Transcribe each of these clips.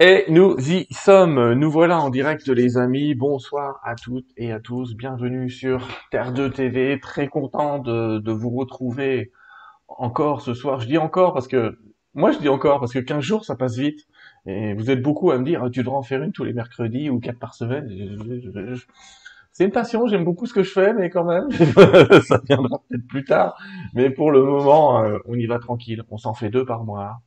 Et nous y sommes, nous voilà en direct les amis, bonsoir à toutes et à tous, bienvenue sur Terre 2 TV, très content de, de vous retrouver encore ce soir, je dis encore parce que, moi je dis encore parce que 15 jours ça passe vite, et vous êtes beaucoup à me dire, tu devrais en faire une tous les mercredis ou quatre par semaine, c'est une passion, j'aime beaucoup ce que je fais, mais quand même, ça viendra peut-être plus tard, mais pour le moment, euh, on y va tranquille, on s'en fait deux par mois,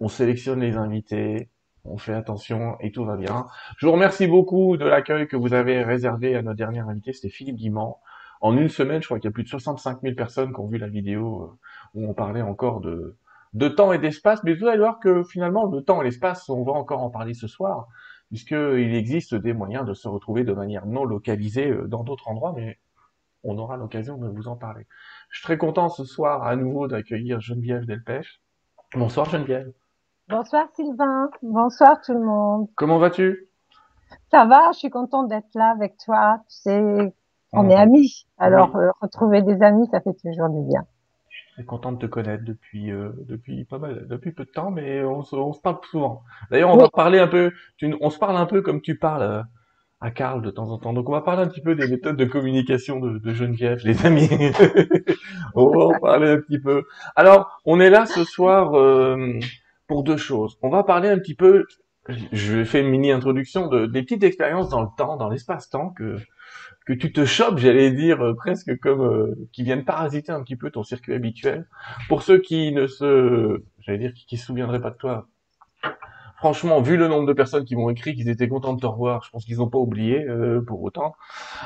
on sélectionne les invités, on fait attention et tout va bien. Je vous remercie beaucoup de l'accueil que vous avez réservé à notre dernier invité, c'était Philippe Guimand. En une semaine, je crois qu'il y a plus de 65 000 personnes qui ont vu la vidéo euh, où on parlait encore de, de temps et d'espace, mais vous allez voir que finalement, le temps et l'espace, on va encore en parler ce soir, puisqu'il existe des moyens de se retrouver de manière non localisée euh, dans d'autres endroits, mais on aura l'occasion de vous en parler. Je suis très content ce soir à nouveau d'accueillir Geneviève Delpech. Bonsoir Geneviève. Bonsoir Sylvain, bonsoir tout le monde. Comment vas-tu? Ça va, je suis contente d'être là avec toi. Tu sais, on est amis, alors euh, retrouver des amis, ça fait toujours du bien. Je suis très content de te connaître depuis euh, depuis pas mal, depuis peu de temps, mais on se, on se parle souvent. D'ailleurs, on va parler un peu, tu, on se parle un peu comme tu parles euh, à Karl de temps en temps. Donc, on va parler un petit peu des méthodes de communication de, de Geneviève, les amis. on va en parler un petit peu. Alors, on est là ce soir pour deux choses. On va parler un petit peu, je faire une mini introduction de des petites expériences dans le temps, dans l'espace-temps que que tu te chopes, j'allais dire euh, presque comme euh, qui viennent parasiter un petit peu ton circuit habituel. Pour ceux qui ne se, j'allais dire qui, se souviendraient pas de toi. Franchement, vu le nombre de personnes qui m'ont écrit qu'ils étaient contents de te revoir, je pense qu'ils n'ont pas oublié euh, pour autant.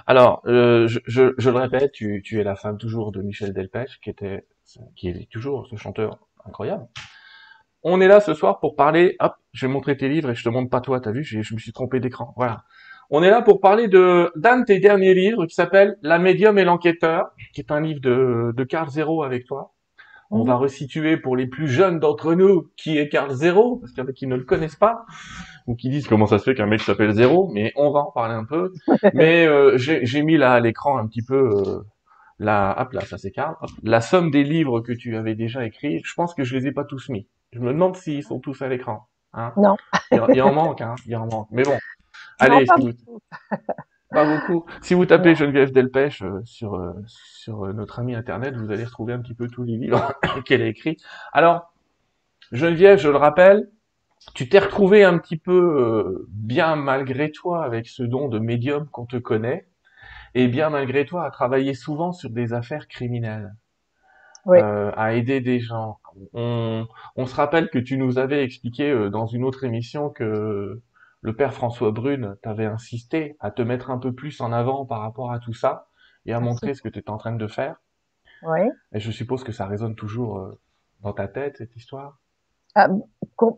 Alors, je, je, je, le répète, tu, tu es la femme toujours de Michel Delpech, qui était, qui est toujours ce chanteur incroyable. On est là ce soir pour parler. Hop, je vais montrer tes livres et je te montre pas toi. T'as vu, je me suis trompé d'écran. Voilà. On est là pour parler de d'un de tes derniers livres qui s'appelle La médium et l'enquêteur, qui est un livre de, de Carl Zéro avec toi. On va resituer pour les plus jeunes d'entre nous qui est Carl Zéro, parce qu'il y en a qui ne le connaissent pas, ou qui disent comment ça se fait qu'un mec s'appelle Zéro, mais on va en parler un peu. mais euh, j'ai mis là à l'écran un petit peu euh, la, hop là, ça c'est Carl, la somme des livres que tu avais déjà écrits. Je pense que je les ai pas tous mis. Je me demande s'ils sont tous à l'écran. Hein non. il, en manque, hein. Il en manque. Mais bon. Allez, pas, beaucoup. pas beaucoup. Si vous tapez Geneviève Delpech euh, sur euh, sur euh, notre ami internet, vous allez retrouver un petit peu tous les livres qu'elle a écrits. Alors, Geneviève, je le rappelle, tu t'es retrouvé un petit peu bien malgré toi avec ce don de médium qu'on te connaît, et bien malgré toi à travailler souvent sur des affaires criminelles. Euh, à aider des gens. On, on, se rappelle que tu nous avais expliqué euh, dans une autre émission que le père François Brune t'avait insisté à te mettre un peu plus en avant par rapport à tout ça et à montrer ce que tu étais en train de faire. Oui. Et je suppose que ça résonne toujours euh, dans ta tête, cette histoire? Ah,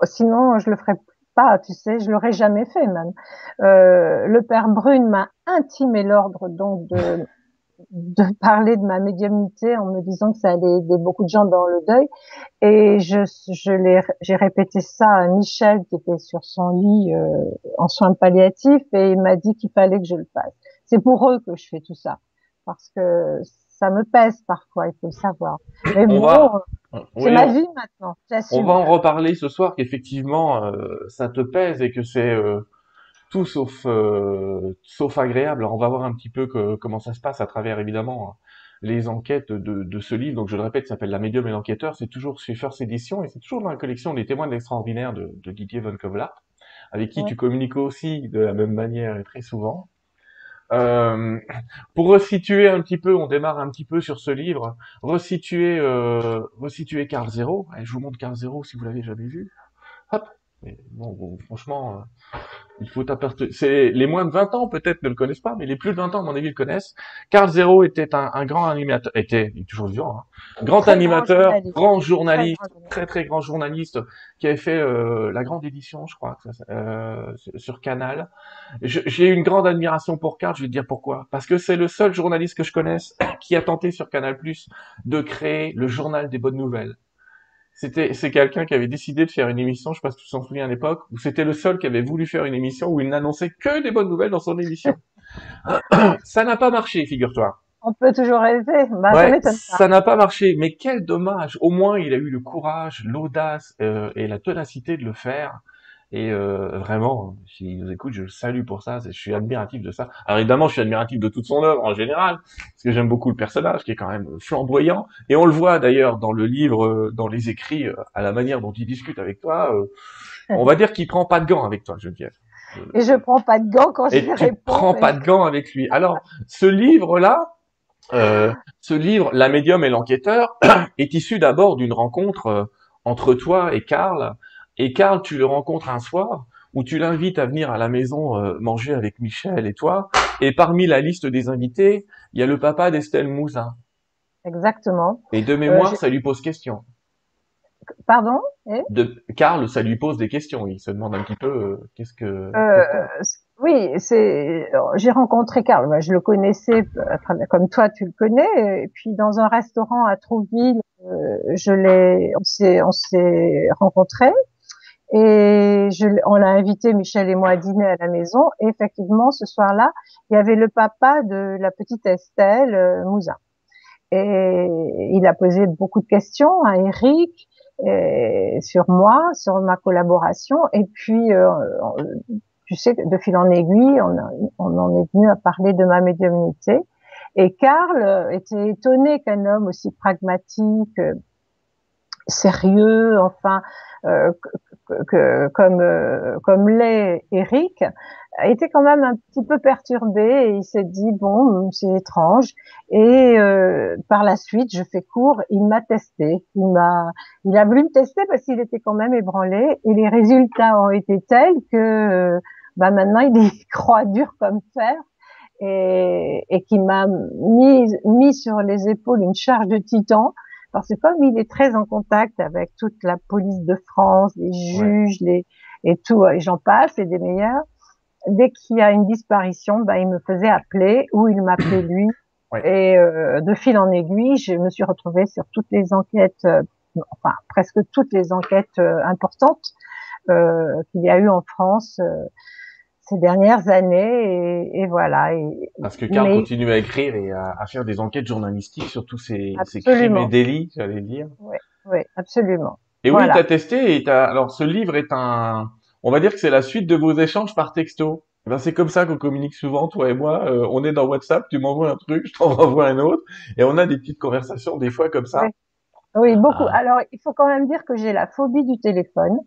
Sinon, je le ferais pas, tu sais, je l'aurais jamais fait même. Euh, le père Brune m'a intimé l'ordre donc de de parler de ma médiumnité en me disant que ça allait aider beaucoup de gens dans le deuil. Et je, je l'ai, j'ai répété ça à Michel qui était sur son lit euh, en soins palliatifs et il m'a dit qu'il fallait que je le fasse. C'est pour eux que je fais tout ça parce que ça me pèse parfois, il faut le savoir. Mais bon, c'est ma vie maintenant. On va en reparler ce soir qu'effectivement euh, ça te pèse et que c'est euh, tout sauf euh, sauf agréable. Alors on va voir un petit peu que, comment ça se passe à travers évidemment les enquêtes de, de ce livre. Donc je le répète, ça s'appelle La médium et l'enquêteur. C'est toujours chez First Edition et c'est toujours dans la collection des témoins de l'extraordinaire de, de, Didier von Kovlar, avec qui tu communiques aussi de la même manière et très souvent. Euh, pour resituer un petit peu, on démarre un petit peu sur ce livre. Resituer, euh, resituer Carl Zero. je vous montre Carl Zero si vous l'avez jamais vu. Hop. Mais bon, franchement, euh, il faut. C'est les moins de 20 ans peut-être ne le connaissent pas, mais les plus de 20 ans, à mon avis, le connaissent. Carl Zero était un, un grand animateur, était il est toujours vivant, hein, grand animateur, grand journaliste, très, très grand journaliste, qui avait fait euh, la grande édition, je crois, euh, sur Canal. J'ai une grande admiration pour Carl. Je vais te dire pourquoi. Parce que c'est le seul journaliste que je connaisse qui a tenté sur Canal Plus de créer le journal des bonnes nouvelles. C'était, c'est quelqu'un qui avait décidé de faire une émission, je sais pas si tu t'en souviens à l'époque, où c'était le seul qui avait voulu faire une émission où il n'annonçait que des bonnes nouvelles dans son émission. ça n'a pas marché, figure-toi. On peut toujours rêver. Bah, ça n'a pas marché, mais quel dommage. Au moins, il a eu le courage, l'audace euh, et la ténacité de le faire. Et euh, vraiment, s'il nous écoute, je le salue pour ça. Je suis admiratif de ça. Alors évidemment, je suis admiratif de toute son œuvre en général, parce que j'aime beaucoup le personnage, qui est quand même flamboyant. Et on le voit d'ailleurs dans le livre, euh, dans les écrits, euh, à la manière dont il discute avec toi. on va dire qu'il prend pas de gants avec toi, Geneviève. Et je prends pas de gants quand je lui réponds. prends pas de gants avec lui. Alors, ce livre-là, euh, ce livre, La médium et l'enquêteur, est issu d'abord d'une rencontre entre toi et Karl et Karl, tu le rencontres un soir où tu l'invites à venir à la maison euh, manger avec Michel et toi. Et parmi la liste des invités, il y a le papa d'Estelle Mouzin. Exactement. Et de mémoire, euh, ça lui pose question. Pardon? De Karl, ça lui pose des questions. Il se demande un petit peu euh, qu'est-ce que. oui, c'est. J'ai rencontré Karl. Je le connaissais comme toi, tu le connais. Et puis dans un restaurant à Trouville, je l'ai. On s'est on s'est rencontrés. Et je, on l'a invité, Michel et moi, à dîner à la maison. Et effectivement, ce soir-là, il y avait le papa de la petite Estelle euh, Mouzin. Et il a posé beaucoup de questions à Eric et sur moi, sur ma collaboration. Et puis, euh, tu sais, de fil en aiguille, on, on en est venu à parler de ma médiumnité. Et Karl était étonné qu'un homme aussi pragmatique, sérieux, enfin, euh, que, comme euh, comme l'est Eric, été quand même un petit peu perturbé et il s'est dit bon c'est étrange. Et euh, par la suite je fais court il m'a testé. Il m'a il a voulu me tester parce qu'il était quand même ébranlé et les résultats ont été tels que bah maintenant il y croit dur comme fer et, et qui m'a mis mis sur les épaules une charge de titan parce que comme il est très en contact avec toute la police de France, les juges, les et tout, et j'en passe, et des meilleurs, dès qu'il y a une disparition, ben, il me faisait appeler ou il m'appelait lui. Et euh, de fil en aiguille, je me suis retrouvée sur toutes les enquêtes, euh, enfin presque toutes les enquêtes euh, importantes qu'il y a eu en France ces dernières années et, voilà. Et, Parce que Karl continue à écrire et à, faire des enquêtes journalistiques sur tous ces, ces crimes et délits, j'allais dire. Oui, oui, absolument. Et oui, tu as testé et as... alors ce livre est un, on va dire que c'est la suite de vos échanges par texto. Eh ben, c'est comme ça qu'on communique souvent, toi et moi. Euh, on est dans WhatsApp, tu m'envoies un truc, je t'en renvoie un autre, et on a des petites conversations des fois comme ça. Oui, beaucoup. Ah. Alors, il faut quand même dire que j'ai la phobie du téléphone.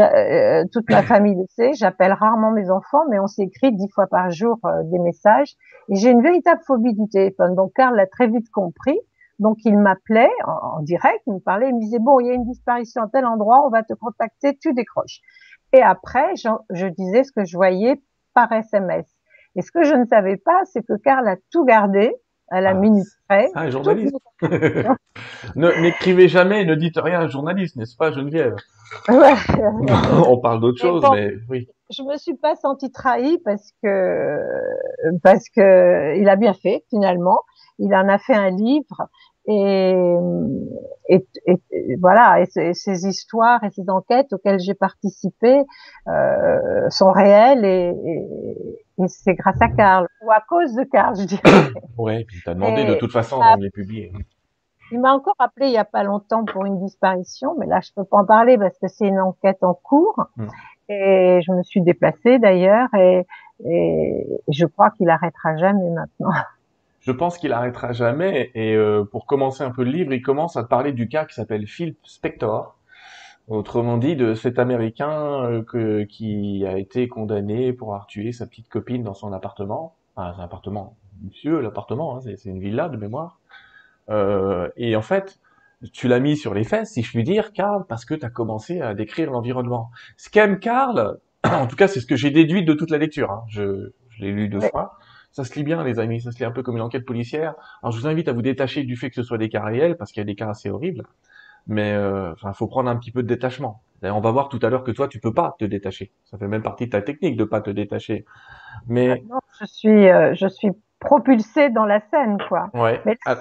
Euh, toute ma famille le sait. J'appelle rarement mes enfants, mais on s'écrit dix fois par jour euh, des messages. Et j'ai une véritable phobie du téléphone. Donc, Karl l'a très vite compris. Donc, il m'appelait en, direct, il me parlait, il me disait, bon, il y a une disparition à tel endroit, on va te contacter, tu décroches. Et après, je, je disais ce que je voyais par SMS. Et ce que je ne savais pas, c'est que Karl a tout gardé à la ah, minute près. Ah, journaliste. N'écrivez jamais, ne dites rien à un journaliste, n'est-ce pas, Geneviève? Ouais. On parle d'autre chose, mais oui. Je me suis pas sentie trahie parce que parce que il a bien fait finalement. Il en a fait un livre et, et, et, voilà, et ces histoires et ces enquêtes auxquelles j'ai participé euh, sont réelles et, et c'est grâce à Karl ou à cause de Karl, je dirais. ouais, puis t'as demandé de toute façon de les publier. Il m'a encore appelé il y a pas longtemps pour une disparition, mais là je peux pas en parler parce que c'est une enquête en cours. Hmm. Et je me suis déplacée d'ailleurs et, et je crois qu'il arrêtera jamais maintenant. Je pense qu'il arrêtera jamais. Et euh, pour commencer un peu le livre, il commence à te parler du cas qui s'appelle Phil Spector. Autrement dit, de cet Américain euh, que, qui a été condamné pour avoir tué sa petite copine dans son appartement. Enfin, un appartement, monsieur, l'appartement, hein, c'est une villa de mémoire. Euh, et en fait, tu l'as mis sur les fesses, si je puis dire, Karl, parce que tu as commencé à décrire l'environnement. Ce qu'aime Karl, en tout cas, c'est ce que j'ai déduit de toute la lecture. Hein. Je, je l'ai lu deux fois. Ça se lit bien, les amis. Ça se lit un peu comme une enquête policière. Alors, je vous invite à vous détacher du fait que ce soit des cas réels, parce qu'il y a des cas assez horribles. Mais, euh, enfin, faut prendre un petit peu de détachement. On va voir tout à l'heure que toi, tu peux pas te détacher. Ça fait même partie de ta technique de pas te détacher. Mais ah je suis, euh, je suis propulsé dans la scène, quoi. Ouais. Mais ah.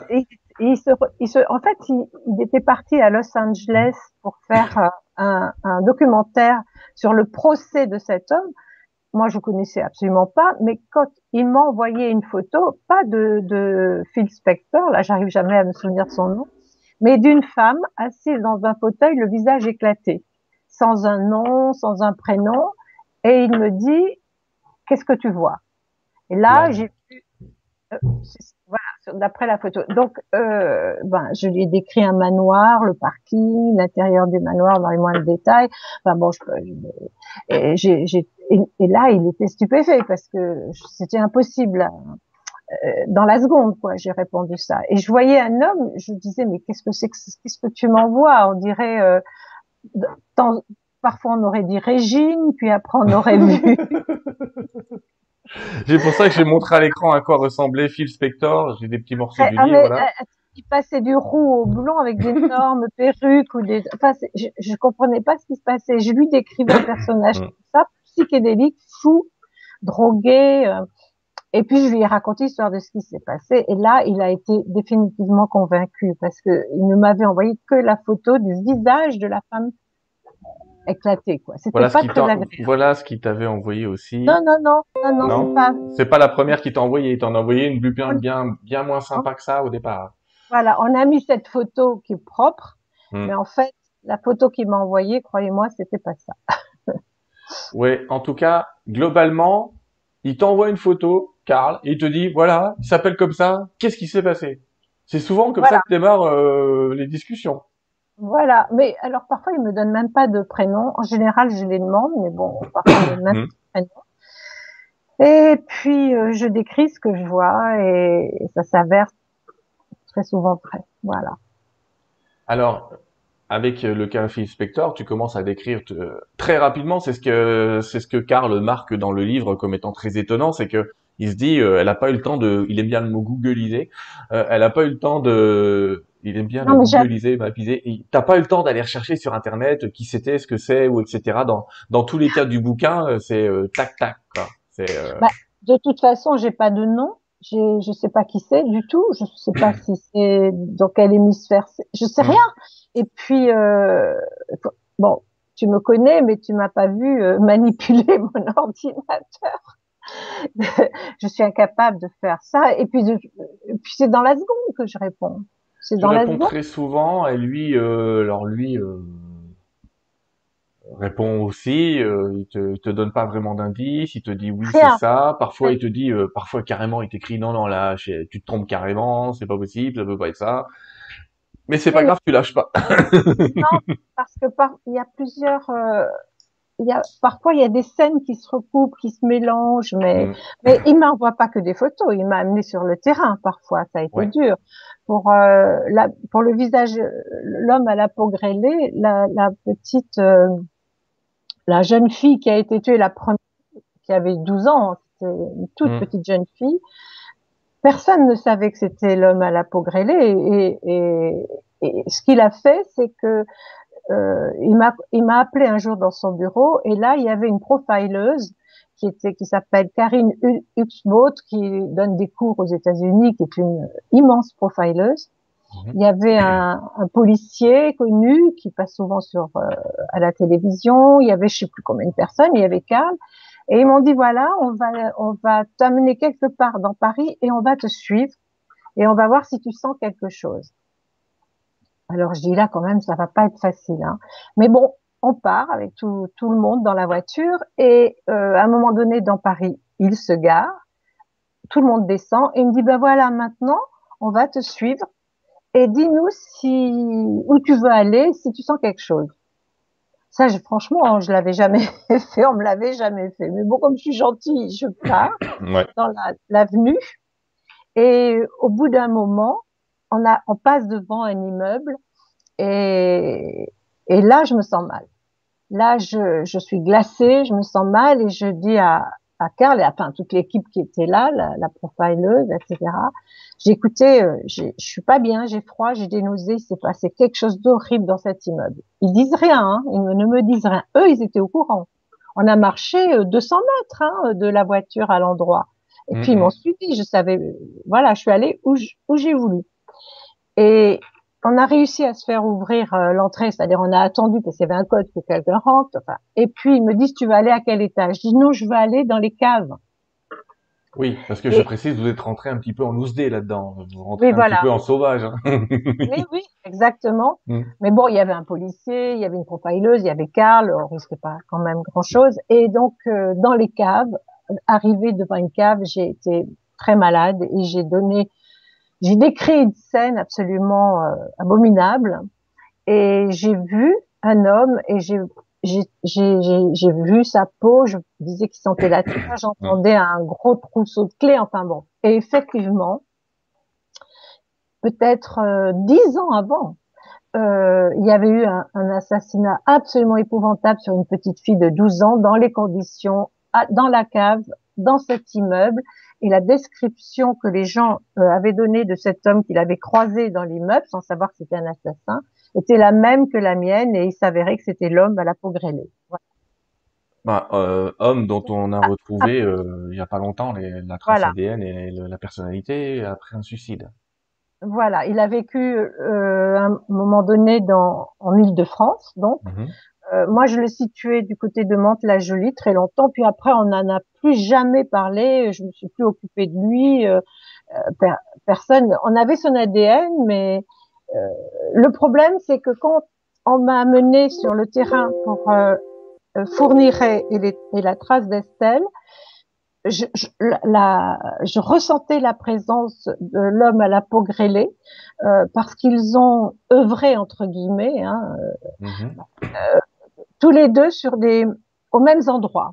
il, se, il se, en fait, il, il, était parti à Los Angeles pour faire euh, un, un documentaire sur le procès de cet homme moi je connaissais absolument pas, mais quand il m'a envoyé une photo, pas de, de Phil Spector, là j'arrive jamais à me souvenir de son nom, mais d'une femme assise dans un fauteuil, le visage éclaté. sans un nom, sans un prénom, et il me dit, qu'est-ce que tu vois? Et là, j'ai vu, euh, voilà, d'après la photo. Donc, euh, ben, je lui ai décrit un manoir, le parking, l'intérieur du manoir dans les moindres détails. Enfin bon, je, et, j'ai, et, là, il était stupéfait parce que c'était impossible. Dans la seconde, quoi, j'ai répondu ça. Et je voyais un homme, je disais, mais qu'est-ce que c'est que, qu'est-ce que tu m'envoies? On dirait, euh, parfois on aurait dit Régine, puis après on aurait vu. C'est pour ça que j'ai montré à l'écran à quoi ressemblait Phil Spector. J'ai des petits morceaux du ah, livre. Voilà. Euh, il passait du roux au blond avec d'énormes perruques ou des. Enfin, je, je comprenais pas ce qui se passait. Je lui décrivais un personnage comme ça, psychédélique, fou, drogué. Euh, et puis je lui ai raconté l'histoire de ce qui s'est passé. Et là, il a été définitivement convaincu parce que il ne m'avait envoyé que la photo du visage de la femme éclaté quoi. C'était voilà pas très agréable. Voilà ce qu'il t'avait envoyé aussi. Non non non non non, c'est pas. C'est pas la première qui t'a envoyé. Il t'en a envoyé une bien bien bien moins sympa que ça au départ. Voilà, on a mis cette photo qui est propre, hmm. mais en fait la photo qu'il m'a envoyée, croyez-moi, c'était pas ça. oui, en tout cas, globalement, il t'envoie une photo, Karl, et il te dit voilà, il s'appelle comme ça. Qu'est-ce qui s'est passé? C'est souvent comme ça que démarrent euh, les discussions. Voilà, mais alors parfois il me donne même pas de prénom. En général, je les demande, mais bon, parfois il me donne même pas de prénom. Et puis euh, je décris ce que je vois et, ça s'avère très souvent vrai. Voilà. Alors, avec le cas Phil Spector, tu commences à décrire très rapidement. C'est ce que c'est ce que Karl marque dans le livre comme étant très étonnant, c'est que il se dit, euh, elle a pas eu le temps de, il aime bien le mot googliser, euh, elle a pas eu le temps de il aime bien non, googliser, mapiser. T'as pas eu le temps d'aller rechercher sur internet qui c'était, ce que c'est, ou etc. Dans dans tous les cas du bouquin, euh, c'est euh, tac tac quoi. C'est. Euh... Bah, de toute façon, j'ai pas de nom. J'ai, je sais pas qui c'est du tout. Je sais pas si c'est dans quel hémisphère. Je sais rien. Et puis euh, bon, tu me connais, mais tu m'as pas vu manipuler mon ordinateur. je suis incapable de faire ça. Et puis, puis c'est dans la seconde que je réponds. C'est dans la très souvent et lui, euh, alors lui euh, répond aussi. Euh, il te, te donne pas vraiment d'indices. Il te dit oui c'est ça. Parfois il te dit, euh, parfois carrément il t'écrit non non là tu te trompes carrément, c'est pas possible, ça peut pas être ça. Mais c'est pas grave, tu lâches pas. non, parce que par, il y a plusieurs il y a, parfois il y a des scènes qui se recoupent, qui se mélangent, mais, mm. mais il m'envoie pas que des photos, il m'a amené sur le terrain parfois, ça a été dur. Pour euh, la, pour le visage, l'homme à la peau grêlée, la, la petite, euh, la jeune fille qui a été tuée, la première, qui avait 12 ans, c'était une toute mm. petite jeune fille. Personne ne savait que c'était l'homme à la peau grêlée et, et, et ce qu'il a fait, c'est que euh, il m'a il m'a appelé un jour dans son bureau et là il y avait une profileuse qui était qui s'appelle Karine Huxbot qui donne des cours aux États-Unis qui est une immense profileuse. Mhm. Il y avait un, un, policier connu qui passe souvent sur euh, à la télévision. Il y avait je sais plus combien de personnes. Il y avait Karl et ils m'ont dit voilà on va on va t'amener quelque part dans Paris et on va te suivre et on va voir si tu sens quelque chose. Alors je dis là quand même, ça va pas être facile. Hein. Mais bon, on part avec tout, tout, le monde dans la voiture et euh, à un moment donné dans Paris, il se gare, tout le monde descend et il me dit ben voilà maintenant on va te suivre et dis-nous si où tu veux aller si tu sens quelque chose. Ça, je, franchement, je l'avais jamais fait, on me l'avait jamais fait. Mais bon, comme je suis gentille, je pars dans l'avenue. et au bout d'un moment, on, a, on passe devant un immeuble et, et là, je me sens mal. Là, je, je suis glacée, je me sens mal et je dis à, à Carl et à enfin, toute l'équipe qui était là, la, la profileuse, etc. J'ai écouté, euh, je suis pas bien, j'ai froid, j'ai des nausées, il s'est passé quelque chose d'horrible dans cet immeuble. Ils disent rien, hein, ils ne me disent rien. Eux, ils étaient au courant. On a marché 200 euh, mètres hein, de la voiture à l'endroit. Et puis ils m'ont suivi, je savais, voilà, je suis allée où j'ai voulu. Et on a réussi à se faire ouvrir euh, l'entrée, c'est-à-dire on a attendu parce qu'il y avait un code que quelqu'un rentre. Enfin, et puis ils me disent tu vas aller à quel étage? Je dis non, je veux aller dans les caves. Oui, parce que je précise, vous êtes rentré un petit peu en loose là-dedans. Vous rentrez un petit peu en sauvage. Hein. oui, oui, exactement. Mm. Mais bon, il y avait un policier, il y avait une profileuse, il y avait Karl, on risquait pas quand même grand-chose. Et donc, euh, dans les caves, arrivé devant une cave, j'ai été très malade et j'ai donné, j'ai décrit une scène absolument euh, abominable. Et j'ai vu un homme et j'ai j'ai vu sa peau, je disais qu'il sentait la terre, j'entendais un gros trousseau de clés, enfin bon. Et effectivement, peut-être euh, dix ans avant, euh, il y avait eu un, un, assassinat absolument épouvantable sur une petite fille de 12 ans dans les conditions, dans la cave, dans cet immeuble. Et la description que les gens euh, avaient donnée de cet homme qu'il avait croisé dans l'immeuble, sans savoir que c'était un assassin, était la même que la mienne et il s'avérait que c'était l'homme à la peau grêlée. Bah, euh, homme dont on a retrouvé euh, il y a pas longtemps les, la trace ADN et la personnalité après un suicide. Voilà, il a vécu euh, un moment donné dans en Île-de-France, donc. Mhm. Euh, moi, je le situais du côté de Mantes-la-Jolie très longtemps, puis après, on n'en a plus jamais parlé. Je me suis plus occupée de lui. Euh, euh, personne. On avait son ADN, mais euh, le problème, c'est que quand on m'a amené sur le terrain pour euh, euh fournir et, et, la trace d'Estelle, je, je, la, je, ressentais la présence de l'homme à la peau grêlée euh, parce qu'ils ont œuvré entre guillemets, hein, euh, tous les deux sur des aux mêmes endroits.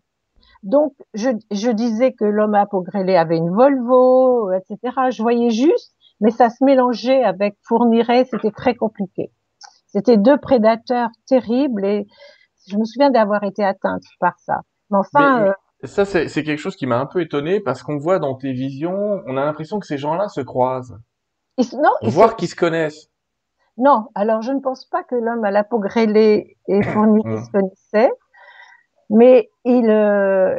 Donc je, je disais que l'homme à peau grêlée avait une Volvo, etc. Je voyais juste mais ça se mélangeait avec Fourniret, c'était très compliqué. C'était deux prédateurs terribles et je me souviens d'avoir été atteinte par ça. Mais enfin. Euh, ça, c'est quelque chose qui m'a un peu étonné parce qu'on voit dans tes visions, on a l'impression que ces gens-là se croisent. non, Voir qu'ils se connaissent. Non, alors je ne pense pas que l'homme à la peau grêlée et Fourniret mmh. se connaissaient, mais ils, euh,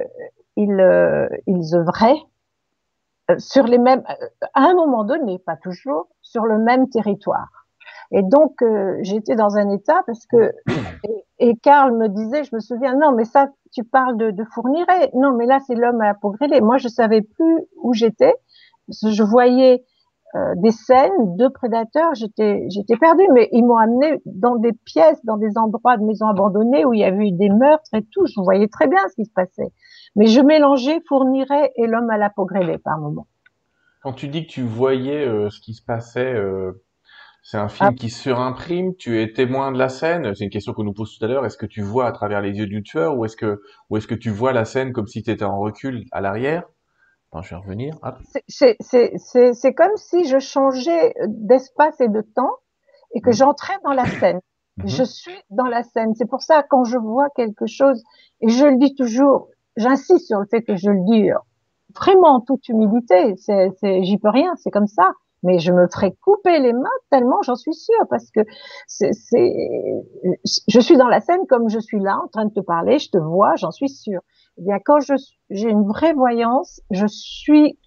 ils, euh, ils œuvraient euh, sur les mêmes, à un moment donné, pas toujours, sur le même territoire. Et donc euh, j'étais dans un état parce que et, Karl me disait, je me souviens, non mais ça, tu parles de, de Fourniret, non mais là c'est l'homme à la peau grêlée. Moi je savais plus où j'étais, je voyais des scènes de prédateurs, j'étais j'étais perdue, mais ils m'ont amené dans des pièces, dans des endroits de maisons abandonnées où il y avait eu des meurtres et tout. Je voyais très bien ce qui se passait. Mais je mélangeais Fourniret et l'homme à la peau grêlée par moment. Quand tu dis que tu voyais euh, ce qui se passait, euh, c'est un film ah. qui surimprime, tu es témoin de la scène. C'est une question qu'on nous pose tout à l'heure. Est-ce que tu vois à travers les yeux du tueur ou est-ce que ou est-ce que tu vois la scène comme si tu étais en recul à l'arrière? Attends, je vais revenir. C'est comme si je changeais d'espace et de temps et que mmh. j'entrais dans la scène. Mmh. Je suis dans la scène. C'est pour ça quand je vois quelque chose et je le dis toujours, j'insiste sur le fait que je le dis vraiment en toute humilité. C'est, c'est, j'y peux rien, c'est comme ça. Mais je me ferai couper les mains tellement j'en suis sûre parce que c'est, c'est, je suis dans la scène comme je suis là en train de te parler, je te vois, j'en suis sûre. Eh bien, quand j'ai une vraie voyance, je suis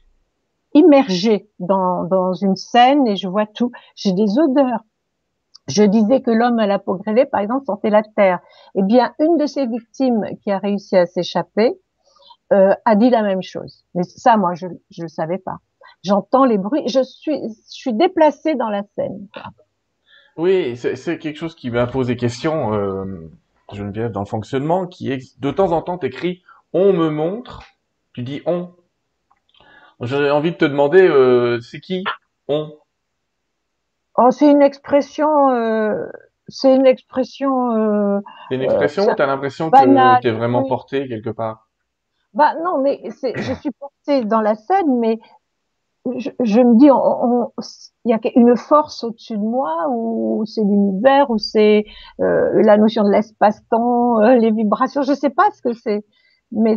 immergée dans, dans une scène et je vois tout. J'ai des odeurs. Je disais que l'homme à la peau grêlée, par exemple, sentait la terre. Eh bien, une de ces victimes qui a réussi à s'échapper euh, a dit la même chose. Mais ça, moi, je ne le savais pas. J'entends les bruits, je suis, je suis déplacée dans la scène. Oui, c'est quelque chose qui m'a posé question, euh, Geneviève, dans le fonctionnement, qui est de temps en temps écrit « on me montre », tu dis « on ». J'ai envie de te demander, euh, c'est qui « on » Oh, c'est une expression. Euh, c'est une expression. Euh, c'est une expression. T'as l'impression que t'es vraiment porté quelque part? Bah non, mais je suis portée dans la scène, mais je, je me dis, il y a une force au-dessus de moi, ou c'est l'univers, ou c'est la notion de l'espace-temps, les vibrations. Je sais pas ce que c'est, mais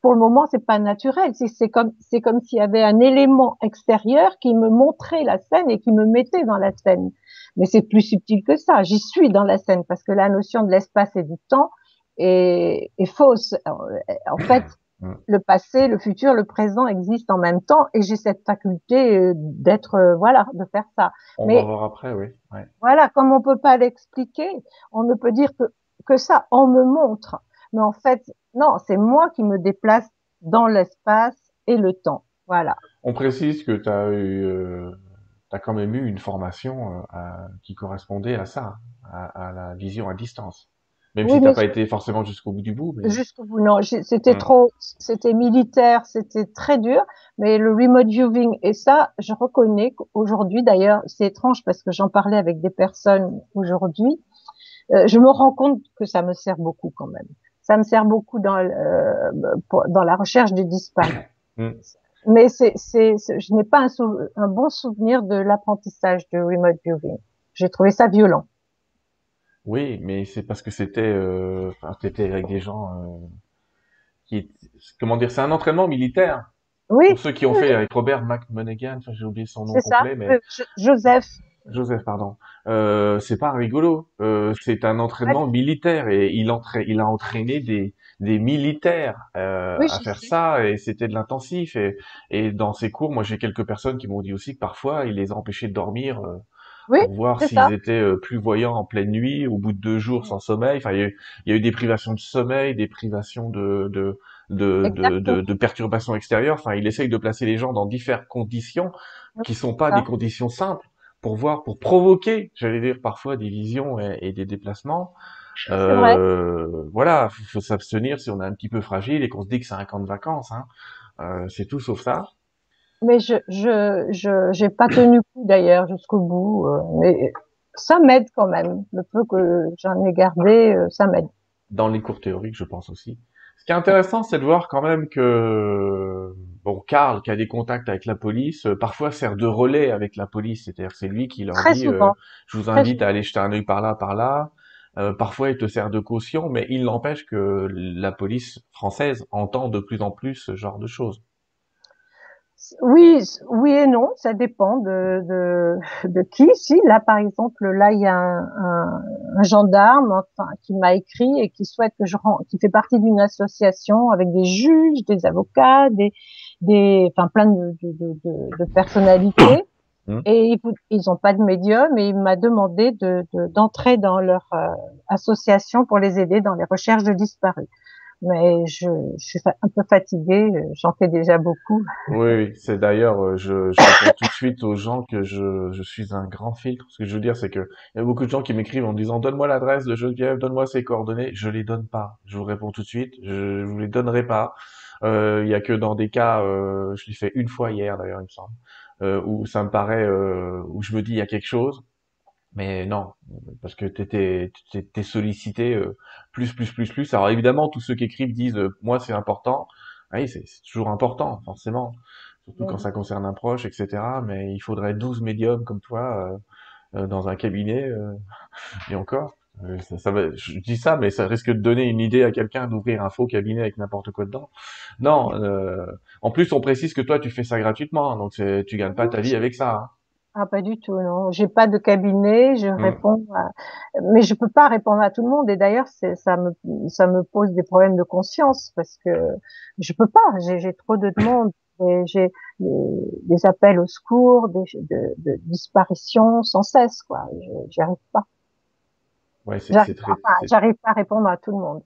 pour le moment, c'est pas naturel. C'est comme, c'est comme s'il y avait un élément extérieur qui me montrait la scène et qui me mettait dans la scène. Mais c'est plus subtil que ça. J'y suis dans la scène parce que la notion de l'espace et du temps est, est fausse. En fait, le passé, le futur, le présent existent en même temps et j'ai cette faculté euh, d'être, euh, voilà, de faire ça. On va voir après, oui. Ouais. Voilà, comme on peut pas l'expliquer, on ne peut dire que, que ça, on me montre. Mais en fait, non, c'est moi qui me déplace dans l'espace et le temps. Voilà. On précise que tu as eu, euh, as quand même eu une formation euh, qui correspondait à ça, à, à, la vision à distance. Même si tu n'as pas été forcément jusqu'au bout du bout. Mais... Jusqu'au bout, non. C'était hmm. trop, c'était militaire, c'était très dur. Mais le remote viewing et ça, je reconnais qu'aujourd'hui, d'ailleurs, c'est étrange parce que j'en parlais avec des personnes aujourd'hui. Euh, je me rends compte que ça me sert beaucoup quand même. Ça me sert beaucoup dans euh, dans la recherche des disparus. Hmm mais c'est, c'est, je n'ai pas un, un, bon souvenir de l'apprentissage de remote viewing. J'ai trouvé ça violent. Oui, mais c'est parce que c'était, euh, enfin, avec des gens euh, qui, comment dire, c'est un entraînement militaire. Oui. Pour ceux qui ont fait avec Robert McMonaghan, enfin, j'ai oublié son nom complet, ça. mais Joseph. Joseph, pardon. Euh, c'est pas rigolo. Euh, c'est un entraînement militaire et il, il a entraîné des, des militaires euh, à faire ça et c'était de l'intensif et, et dans ces cours moi j'ai quelques personnes qui m'ont dit aussi que parfois il les a empêchés de dormir euh, pour voir s'ils étaient euh, plus voyants en pleine nuit au bout de deux jours sans sommeil. Enfin il y, a eu, il y a eu des privations de sommeil des privations de de de, de, de, perturbations extérieures. Enfin il essaye de placer les gens dans différentes conditions qui sont pas des conditions simples pour voir pour provoquer j'allais dire parfois des visions et, et des déplacements euh, voilà, faut s'abstenir si on est un petit peu fragile et qu'on se dit que c'est un camp de vacances. Hein. Euh, c'est tout sauf ça. Mais je je je j'ai pas tenu coup d'ailleurs jusqu'au bout. Euh, mais ça m'aide quand même. Le peu que j'en ai gardé, ça m'aide. Dans les cours théoriques, je pense aussi. Ce qui est intéressant, c'est de voir quand même que bon, Karl, qui a des contacts avec la police, euh, parfois sert de relais avec la police. C'est-à-dire, c'est lui qui leur dit, euh, je vous invite à aller jeter un œil par là, par là. Euh, parfois, il te sert de caution, mais il n'empêche que la police française entend de plus en plus ce genre de choses. Oui, oui et non, ça dépend de, de, de qui. Si là, par exemple, là, il y a un, un, un gendarme, enfin, qui m'a écrit et qui souhaite que je qui fait partie d'une association avec des juges, des avocats, des, des, enfin, plein de, de, de, de personnalités. Mmh. Et ils n'ont pas de médium et il m'a demandé de, d'entrer dans leur euh, association pour les aider dans les recherches de disparus. Mais je, je suis un peu fatiguée, j'en fais déjà beaucoup. Oui, c'est d'ailleurs, euh, je, je tout de suite aux gens que je, je suis un grand filtre. Ce que je veux dire, c'est que il y a beaucoup de gens qui m'écrivent en disant donne-moi l'adresse de Geneviève, donne-moi ses coordonnées. Je les donne pas. Je vous réponds tout de suite. Je, vous les donnerai pas. Euh, il y a que dans des cas, euh, je l'ai fait une fois hier d'ailleurs, il me semble euh, où ça me paraît, euh, où je me dis il y a quelque chose, mais non, parce que t'étais t'es sollicité euh, plus plus plus plus. Alors évidemment, tous ceux qui écrivent disent euh, moi c'est important. Ah oui, c'est toujours important, forcément, surtout quand ça concerne un proche, etc. Mais il faudrait 12 médiums comme toi dans un cabinet et encore. Euh, ça, ça va, je dis ça, mais ça risque de donner une idée à quelqu'un d'ouvrir un faux cabinet avec n'importe quoi dedans. Non, euh, en plus on précise que toi tu fais ça gratuitement, hein, donc tu gagnes pas ta vie avec ça. Hein. Ah pas du tout, non. J'ai pas de cabinet, je hmm. réponds, à... mais je peux pas répondre à tout le monde. Et d'ailleurs, ça me ça me pose des problèmes de conscience parce que je peux pas. J'ai trop de demandes. J'ai des, appels au secours, des de, de disparitions sans cesse, quoi. J'y arrive pas. Ouais, J'arrive pas, pas, à répondre à tout le monde.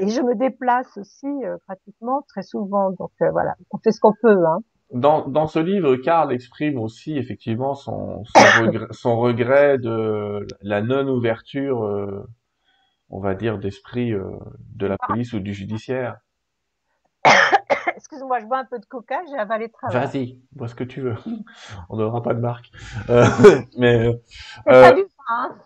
Et je me déplace aussi euh, pratiquement très souvent. Donc euh, voilà, on fait ce qu'on peut. Hein. Dans, dans ce livre, Karl exprime aussi effectivement son, son, regret, son regret de la non-ouverture, euh, on va dire, d'esprit de la police ou du judiciaire. Excuse-moi, je bois un peu de coca, j'ai avalé de travail. Vas-y, bois ce que tu veux. On n'aura pas de marque. mais euh, pas du vin, hein.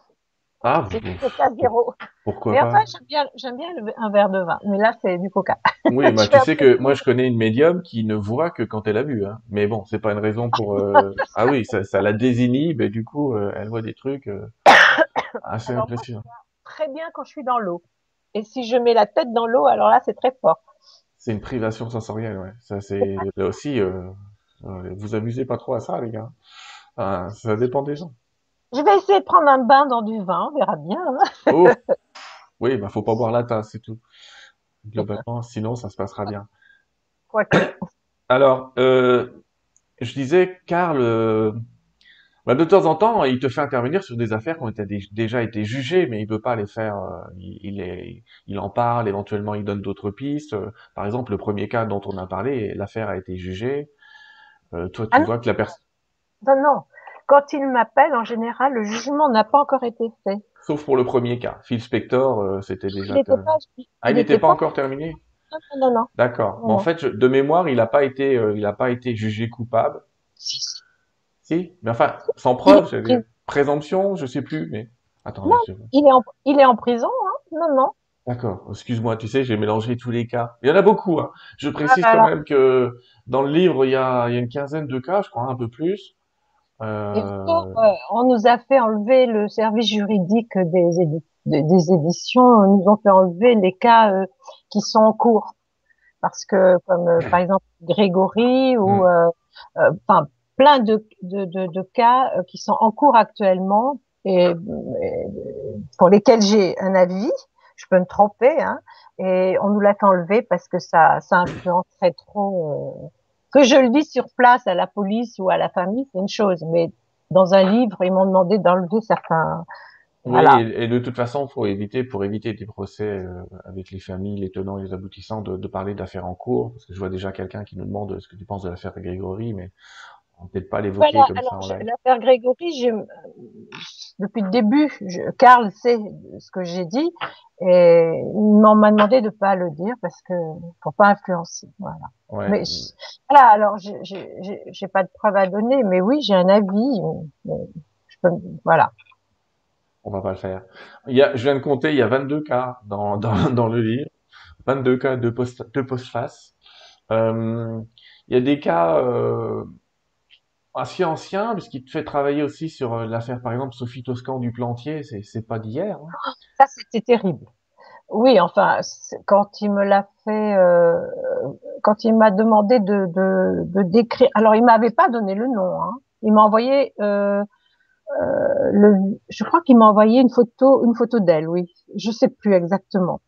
Ah, c'est du coca zéro. Pourquoi mais enfin, j'aime bien, j'aime bien un verre de vin, mais là c'est du coca. Oui, bah tu sais que moi je connais une médium qui ne voit que quand elle a bu, hein. Mais bon, c'est pas une raison pour. Euh... ah oui, ça, ça la désinhibe et du coup euh, elle voit des trucs euh... assez impressionnants. Très bien quand je suis dans l'eau. Et si je mets la tête dans l'eau, alors là c'est très fort. C'est une privation sensorielle, ouais. Ça c'est là aussi. Vous amusez pas trop à ça, les gars. Ça dépend des gens. Je vais essayer de prendre un bain dans du vin, on verra bien. Hein. oh. Oui, bah faut pas boire la tasse, c'est tout. Globalement, sinon ça se passera bien. Quoi Alors, euh, je disais, Karl, euh, Bah, de temps en temps, il te fait intervenir sur des affaires qui ont été déjà été jugées, mais il veut pas les faire. Euh, il, il en parle, éventuellement il donne d'autres pistes. Par exemple, le premier cas dont on a parlé, l'affaire a été jugée. Toi, tu ah vois que la personne. Non, non. Quand il m'appelle, en général, le jugement n'a pas encore été fait. Sauf pour le premier cas. Phil Spector, euh, c'était déjà. Il pas, ah, il n'était pas, encore terminé. Non, non, non. D'accord. en fait, de mémoire, il n'a pas été, il a pas été jugé coupable. Si, si. Si, mais enfin, sans preuve, présomption, je sais plus, mais attends. il est en, il est en prison, hein Non, non. D'accord. Excuse-moi, tu sais, j'ai mélangé tous les cas. Il y en a beaucoup. Hein. Je précise ah, quand même que dans le livre, il y a, il y a une quinzaine de cas, je crois, un peu plus. Euh... euh on nous a fait enlever le service juridique des, des éditions. nous ont fait enlever les cas euh, qui sont en cours, parce que comme euh, par exemple Grégory ou hmm. enfin plein de, de, de, de, cas euh, qui sont en cours actuellement et, pour lesquels j'ai un avis. Je peux me tromper, hein, et on nous l'a fait enlever parce que ça, ça influencerait trop. Que je le dise sur place à la police ou à la famille, c'est une chose, mais dans un livre, ils m'ont demandé d'enlever certains. Oui, et, de toute façon, faut éviter, pour éviter des procès euh, avec les familles, les tenants et les aboutissants, de, de parler d'affaires en cours, parce que je vois déjà quelqu'un qui nous demande ce que tu penses de l'affaire Grégory, mais on peut-être pas l'évoquer comme alors, ça. L'affaire Grégory, depuis le début, je, Karl sait ce que j'ai dit et il m'a demandé de pas le dire parce que pour pas influencer. Voilà. Ouais. Mais voilà, alors j'ai pas de preuves à donner, mais oui, j'ai un avis. je peux, voilà. On va pas le faire. Il y a, je viens de compter, il y a 22 cas dans, dans, dans le livre, 22 cas de post de post-face. Euh, il y a des cas euh, assez ancien, puisqu'il te fait travailler aussi sur euh, l'affaire, par exemple, Sophie Toscan du Plantier, c'est, c'est pas d'hier. Hein. Ça, c'était terrible. Oui, enfin, quand il me l'a fait, euh, quand il m'a demandé de, de, de, décrire, alors il m'avait pas donné le nom, hein. il m'a envoyé, euh, le, je crois qu'il m'a envoyé une photo, une photo d'elle, oui, je sais plus exactement.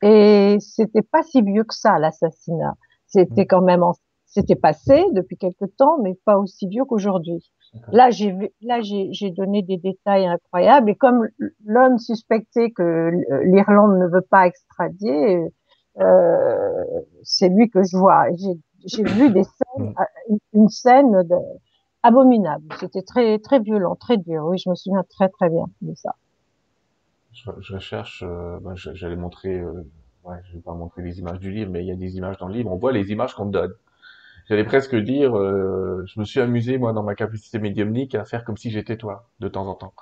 Et c'était pas si vieux que ça l'assassinat. C'était mmh. quand même en c'était passé depuis quelque temps, mais pas aussi vieux qu'aujourd'hui. Là, j'ai là j'ai donné des détails incroyables et comme l'homme suspectait que l'Irlande ne veut pas extradier, euh, c'est lui que je vois. J'ai vu des scènes, une scène de, abominable. C'était très très violent, très dur. Oui, je me souviens très très bien de ça. Je, je recherche, euh, ben, j'allais montrer, euh, ouais, je vais pas montrer les images du livre, mais il y a des images dans le livre. On voit les images qu'on donne j'allais presque dire, euh, je me suis amusé moi dans ma capacité médiumnique à faire comme si j'étais toi de temps en temps.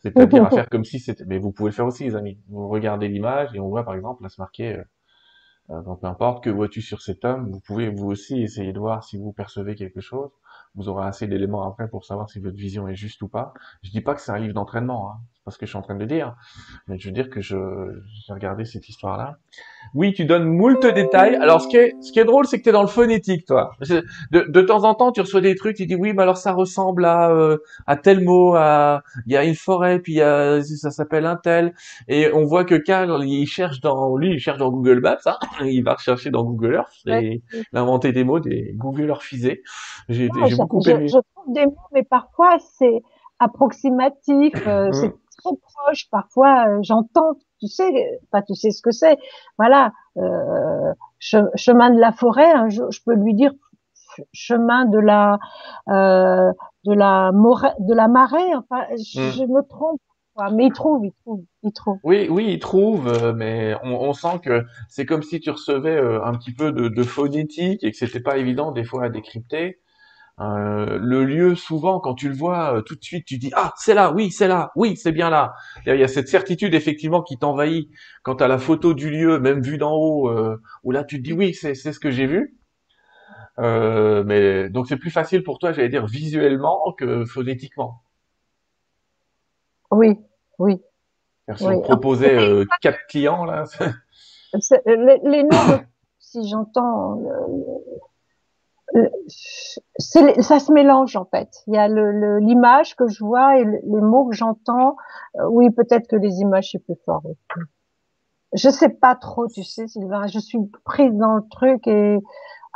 C'est-à-dire à faire comme si c'était. Mais vous pouvez le faire aussi, les amis. Vous regardez l'image et on voit par exemple là se marquer. Euh, euh, donc peu importe que vois-tu sur cet homme, vous pouvez vous aussi essayer de voir si vous percevez quelque chose. Vous aurez assez d'éléments après pour savoir si votre vision est juste ou pas. Je dis pas que c'est un livre d'entraînement, hein pas ce que je suis en train de dire, mais je veux dire que je j'ai regardé cette histoire-là. Oui, tu donnes moult détails. Alors ce qui est ce qui est drôle, c'est que tu es dans le phonétique, toi. De, de temps en temps, tu reçois des trucs, tu dis oui, mais alors ça ressemble à euh, à tel mot, à il y a une forêt, puis a, ça s'appelle un tel, et on voit que Karl, il cherche dans lui, il cherche dans Google Maps, hein, il va rechercher dans Google Earth, et il a inventé des mots, des Google Earthisés. J'ai beaucoup aimé. Je, trouve des mots, mais parfois c'est approximatif, euh, c'est trop proche. Parfois, euh, j'entends, tu sais, pas tu sais ce que c'est. Voilà, euh, chemin de la forêt. je, peux lui dire chemin de la euh, de la de la marée. Enfin, je, hmm. me trompe. Mais il trouve, il trouve, il trouve. Oui, oui, il trouve, mais on, on sent que c'est comme si tu recevais un petit peu de, de phonétique et que c'était pas évident des fois à décrypter. Euh, le lieu, souvent, quand tu le vois, euh, tout de suite, tu dis ah c'est là, oui c'est là, oui c'est bien là. Il y a cette certitude effectivement qui t'envahit quand à la photo du lieu, même vue d'en haut, euh, où là tu te dis oui c'est c'est ce que j'ai vu. mais donc c'est plus facile pour toi, j'allais dire visuellement que phonétiquement. Oui, oui. Si on proposait quatre clients là. les, les noms, si j'entends ça se mélange en fait. Il y a l'image que je vois et les mots que j'entends. Euh, oui, peut-être que les images c'est plus fort. Je sais pas trop, tu sais, Sylvain. Je suis prise dans le truc et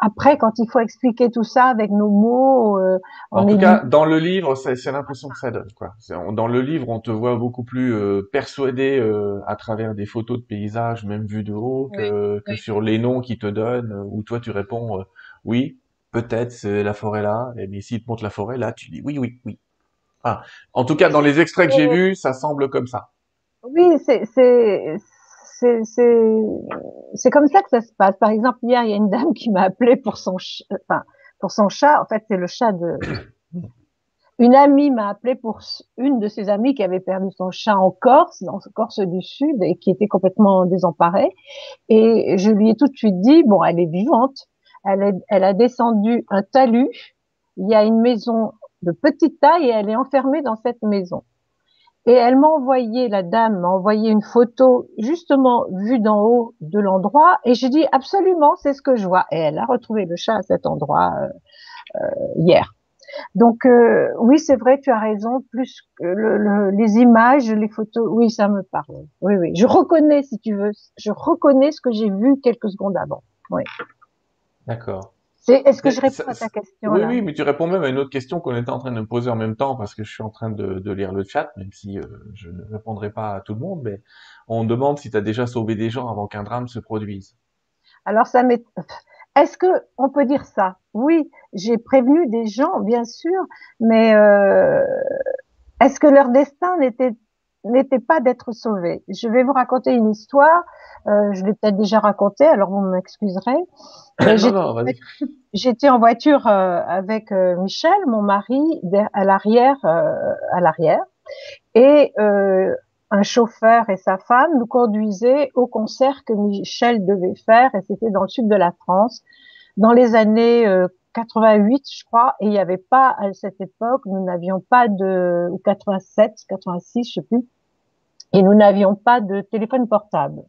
après, quand il faut expliquer tout ça avec nos mots, euh, en tout cas, dans le livre, c'est l'impression que ça donne. Quoi. Dans le livre, on te voit beaucoup plus euh, persuadé euh, à travers des photos de paysages, même vues de haut, que, que sur les noms qu'ils te donnent, où toi tu réponds oui, peut-être c'est la forêt là, et mais s'il te montre la forêt là, tu dis oui, oui, oui. Ah. En tout cas, dans les extraits que j'ai vus, ça semble comme ça. Oui, c'est c'est comme ça que ça se passe. Par exemple, hier, il y a une dame qui m'a appelé pour son, enfin, pour son chat. En fait, c'est le chat de. Une amie m'a appelé pour une de ses amies qui avait perdu son chat en Corse, dans Corse du Sud, et qui était complètement désemparée. Et je lui ai tout de suite dit, bon, elle est vivante. Elle, a descendu un talus. Il y a une maison de petite taille et elle est enfermée dans cette maison. Et elle m'a envoyé, la dame m'a envoyé une photo justement vue d'en haut de l'endroit. Et j'ai dit absolument, c'est ce que je vois. Et elle a retrouvé le chat à cet endroit euh, euh, hier. Donc euh, oui, c'est vrai, tu as raison. Plus les images, les photos, oui, ça me parle. Oui, oui, je reconnais, si tu veux, je reconnais ce que j'ai vu quelques secondes avant. Oui. D'accord. Est-ce que je réponds à ta question Oui, oui, mais tu réponds même à une autre question qu'on était en train de me poser en même temps parce que je suis en train de, lire le chat, même si euh, je ne répondrai pas à tout le monde, mais on demande si tu as déjà sauvé des gens avant qu'un drame se produise. Alors ça m'est... Est-ce que on peut dire ça? Oui, j'ai prévenu des gens, bien sûr, mais euh, est-ce que leur destin n'était n'était pas d'être sauvés Je vais vous raconter une histoire. Euh, je l'ai peut-être déjà racontée, alors vous m'excuserez. Euh, j'étais en voiture euh, avec euh, Michel, mon mari, à l'arrière, à l'arrière, et un chauffeur et sa femme nous conduisaient au concert que Michel devait faire, et c'était dans le sud de la France, dans les années 88, je crois, et il n'y avait pas à cette époque, nous n'avions pas de, ou 87, 86, je sais plus, et nous n'avions pas de téléphone portable.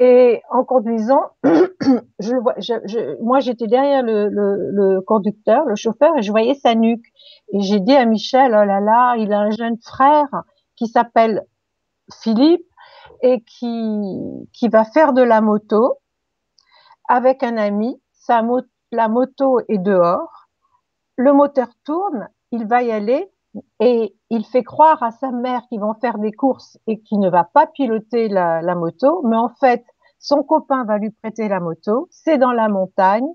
Et en conduisant, je, je, je, moi j'étais derrière le, le, le, conducteur, le chauffeur, et je voyais sa nuque. Et j'ai dit à Michel, oh là là, il a un jeune frère qui s'appelle Philippe et qui, qui va faire de la moto avec un ami. Sa moto, la moto est dehors, le moteur tourne, il va y aller et il fait croire à sa mère qu'ils vont faire des courses et qu'il ne va pas piloter la, la, moto, mais en fait, son copain va lui prêter la moto, c'est dans la montagne,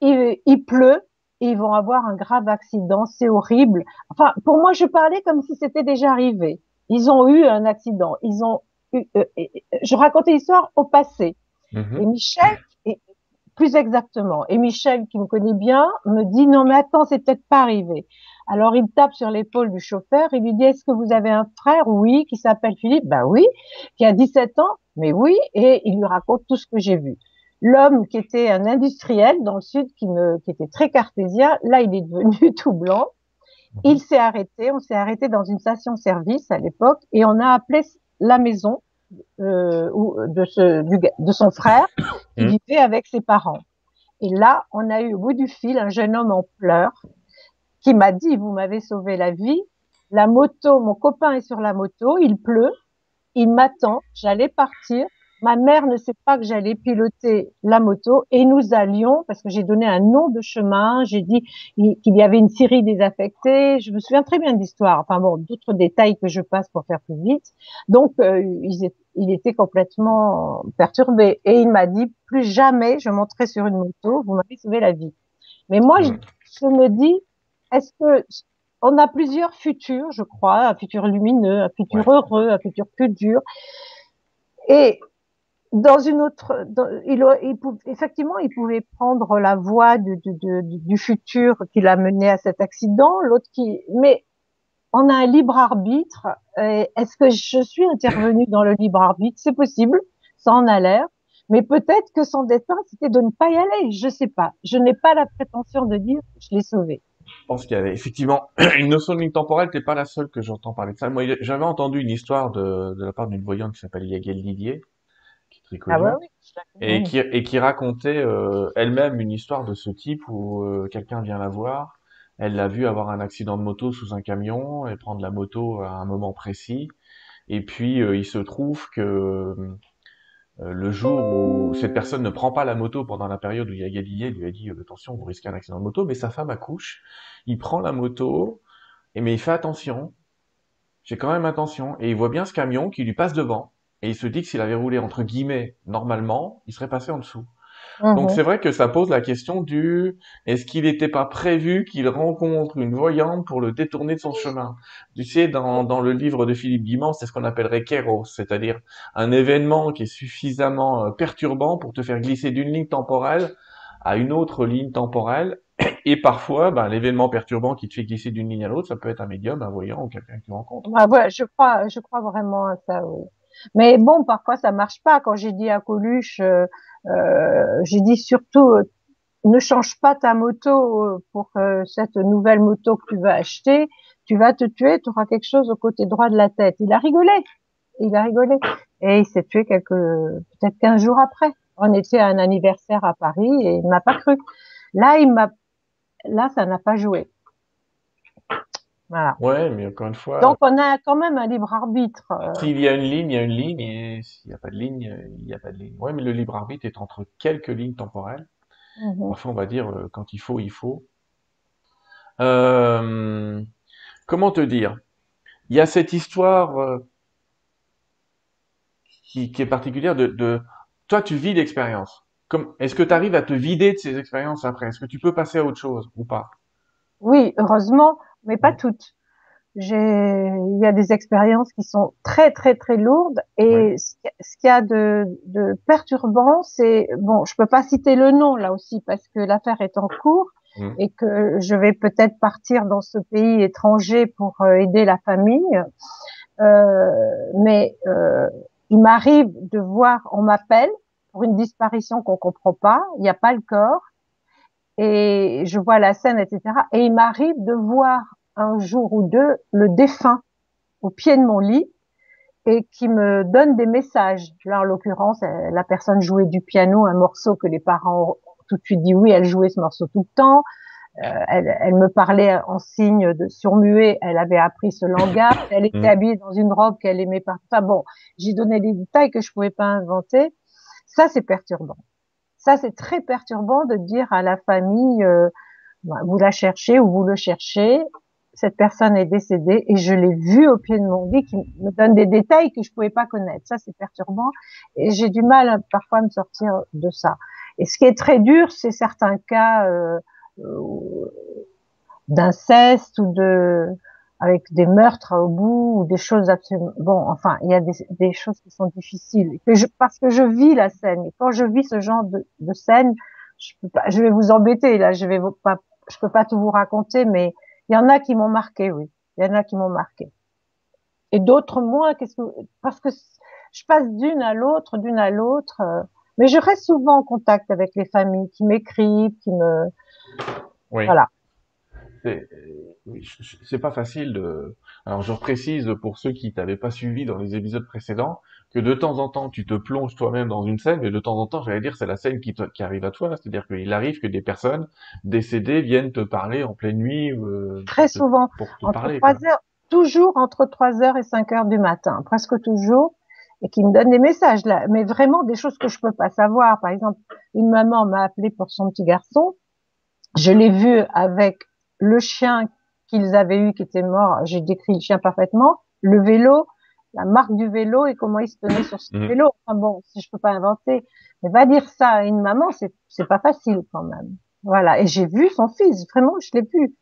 il, il pleut, et ils vont avoir un grave accident, c'est horrible. Enfin, pour moi, je parlais comme si c'était déjà arrivé. Ils ont eu un accident, ils ont eu, euh, je racontais l'histoire au passé. Mm-hmm. Et Michel, plus exactement, et Michel, qui me connaît bien, me dit non mais attends, c'est peut-être pas arrivé. Alors il tape sur l'épaule du chauffeur, il lui dit est-ce que vous avez un frère Oui, qui s'appelle Philippe? Ben oui, qui a 17 ans. Mais oui, et il lui raconte tout ce que j'ai vu. L'homme qui était un industriel dans le sud, qui, ne, qui était très cartésien, là il est devenu tout blanc. Il s'est arrêté, on s'est arrêté dans une station-service à l'époque et on a appelé la maison euh, de, ce, du, de son frère qui mhm. vivait avec ses parents. Et là, on a eu au bout du fil un jeune homme en pleurs qui m'a dit, vous m'avez sauvé la vie. La moto, mon copain est sur la moto, il pleut, il m'attend, j'allais partir. Ma mère ne sait pas que j'allais piloter la moto et nous allions, parce que j'ai donné un nom de chemin, j'ai dit qu'il y avait une Syrie désaffectée, je me souviens très bien de l'histoire, enfin bon, d'autres détails que je passe pour faire plus vite. Donc, euh, il était complètement perturbé et il m'a dit, plus jamais je monterai sur une moto, vous m'avez sauvé la vie. Mais moi, je, je me dis, est-ce que on a plusieurs futurs, je crois, un futur lumineux, un futur heureux, un futur plus dur. Et dans une autre, il, effectivement, il pouvait prendre la voie du, du futur qui l'a mené à cet accident, l'autre qui, mais on a un libre arbitre. Est-ce que je suis intervenue dans le libre arbitre? C'est possible, ça en a l'air. Mais peut-être que son destin, c'était de ne pas y aller. Je sais pas. Je n'ai pas la prétention de dire je l'ai sauvé je pense qu'il y avait effectivement une notion de ligne temporelle, t'es pas la seule que j'entends parler de ça. Moi, j'avais entendu une histoire de, de la part d'une voyante qui s'appelle Yagel Didier, très connue, ah oui, et, qui, et qui racontait euh, elle-même une histoire de ce type où euh, quelqu'un vient la voir, elle l'a vu avoir un accident de moto sous un camion et prendre la moto à un moment précis, et puis euh, il se trouve que euh, le jour où cette personne ne prend pas la moto pendant la période où il y a Galilée, lui a dit euh, attention, vous risquez un accident de moto, mais sa femme accouche, il prend la moto, et mais il fait attention, j'ai quand même attention, et il voit bien ce camion qui lui passe devant, et il se dit que s'il avait roulé entre guillemets normalement, il serait passé en dessous. Donc Mhm. c'est vrai que ça pose la question du est-ce qu'il n'était pas prévu qu'il rencontre une voyante pour le détourner de son chemin? Tu sais, dans, dans le livre de Philippe Guimand, c'est ce qu'on appellerait kéros, c'est-à-dire un événement qui est suffisamment euh, perturbant pour te faire glisser d'une ligne temporelle à une autre ligne temporelle. Et parfois, ben, l'événement perturbant qui te fait glisser d'une ligne à l'autre, ça peut être un médium, un voyant ou quelqu'un que tu rencontres. Ah ouais, je crois, je crois vraiment à ça, oui. Mais bon, parfois ça marche pas. Quand j'ai dit à Coluche, euh, euh, j'ai dit surtout euh, ne change pas ta moto pour cette nouvelle moto que tu vas acheter. Tu vas te tuer, tu auras quelque chose au côté droit de la tête. Il a rigolé, il a rigolé et il s'est tué quelques peut-être 15 jours après. On était à un anniversaire à Paris et il m'a pas cru. Là, il m'a, là, ça n'a pas joué. Voilà. Ouais, mais encore une fois, Donc on a quand même un libre arbitre. euh, s'il y a une ligne, il y a une ligne, et s'il n'y a pas de ligne, il n'y a pas de ligne. Ouais, mais le libre arbitre est entre quelques lignes temporelles. mhm. Enfin, on va dire, euh, quand il faut, il faut. Euh, comment te dire? Il y a cette histoire euh, qui, qui est particulière de, de... Toi, tu vis l'expérience. Comme... Est-ce que tu arrives à te vider de ces expériences après? Est-ce que tu peux passer à autre chose ou pas? Oui, heureusement, mais pas toutes. J'ai, il y a des expériences qui sont très très très lourdes et ce qu'il y a- ce qu'il y a de, de perturbant, c'est bon, je peux pas citer le nom là aussi parce que l'affaire est en cours Mm. et que je vais peut-être partir dans ce pays étranger pour euh, aider la famille. Euh, mais euh, il m'arrive de voir, on m'appelle pour une disparition qu'on comprend pas, il n'y a pas le corps et je vois la scène, etc. Et il m'arrive de voir un jour ou deux le défunt au pied de mon lit et qui me donne des messages. Là, en l'occurrence, euh, la personne jouait du piano, un morceau que les parents ont tout de suite dit oui, elle jouait ce morceau tout le temps. Euh, elle, elle me parlait en signe de surmuet, elle avait appris ce langage, elle était Mm. habillée dans une robe qu'elle aimait pas. Enfin bon, j'ai donné des détails que je pouvais pas inventer. Ça, c'est perturbant. Ça, c'est très perturbant de dire à la famille, euh, bah, vous la cherchez ou vous le cherchez, cette personne est décédée et je l'ai vue au pied de mon lit qui me donne des détails que je pouvais pas connaître. Ça, c'est perturbant et j'ai du mal hein, parfois à me sortir de ça. Et ce qui est très dur, c'est certains cas euh, euh, d'inceste ou de avec des meurtres au bout ou des choses absolument bon enfin il y a des, des choses qui sont difficiles. Que je, parce que je vis la scène. Et quand je vis ce genre de, de scène je peux pas je vais vous embêter là. Je vais vous, pas je peux pas tout vous raconter mais il y en a qui m'ont marqué oui. Il y en a qui m'ont marqué. Et d'autres moins. Qu'est-ce que parce que je passe d'une à l'autre d'une à l'autre euh, mais je reste souvent en contact avec les familles qui m'écrivent qui me Oui. voilà C'est pas facile de. Alors je précise pour ceux qui t'avaient pas suivi dans les épisodes précédents que de temps en temps tu te plonges toi-même dans une scène, mais de temps en temps, j'allais dire, c'est la scène qui, te- qui arrive à toi. C'est-à-dire qu'il arrive que des personnes décédées viennent te parler en pleine nuit euh, très te, souvent pour te entre parler. quoi. trois heures, toujours entre 3 heures et 5 heures du matin, presque toujours, et qui me donne des messages là, mais vraiment des choses que je peux pas savoir. Par exemple, une maman m'a appelé pour son petit garçon, je l'ai vu avec le chien qu'ils avaient eu qui était mort, j'ai décrit le chien parfaitement, le vélo, la marque du vélo et comment il se tenait sur ce Mhm. vélo. Enfin bon, si je peux pas inventer, mais va dire ça à une maman, c'est c'est pas facile quand même. Voilà, et j'ai vu son fils, vraiment, je l'ai vu.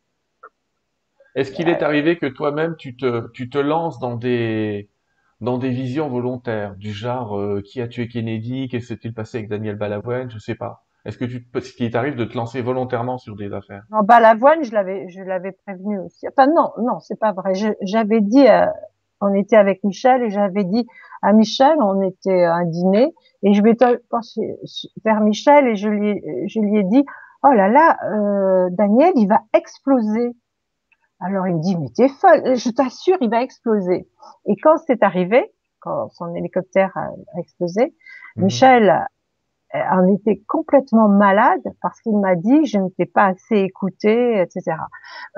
Est-ce qu'il est arrivé que toi-même tu te tu te lances dans des dans des visions volontaires? Du genre euh, qui a tué Kennedy, qu'est-ce qui s'est-il passé avec Daniel Balavoine, je sais pas. Est-ce que tu est-ce qu'il t'arrive de te lancer volontairement sur des affaires? Non, Balavoine, je l'avais, je l'avais prévenu aussi. Enfin non, non, c'est pas vrai. J'avais dit, euh, on était avec Michel et j'avais dit à Michel, on était à un dîner et je m'étais pensé vers Michel et je lui, ai- je lui ai dit, oh là là, euh, Daniel, il va exploser. Alors il me dit, mais t'es folle, je t'assure, il va exploser. Et quand c'est arrivé, quand son hélicoptère a, explosé, Mhm. Michel en était complètement malade parce qu'il m'a dit je ne t'ai pas assez écouté, etc.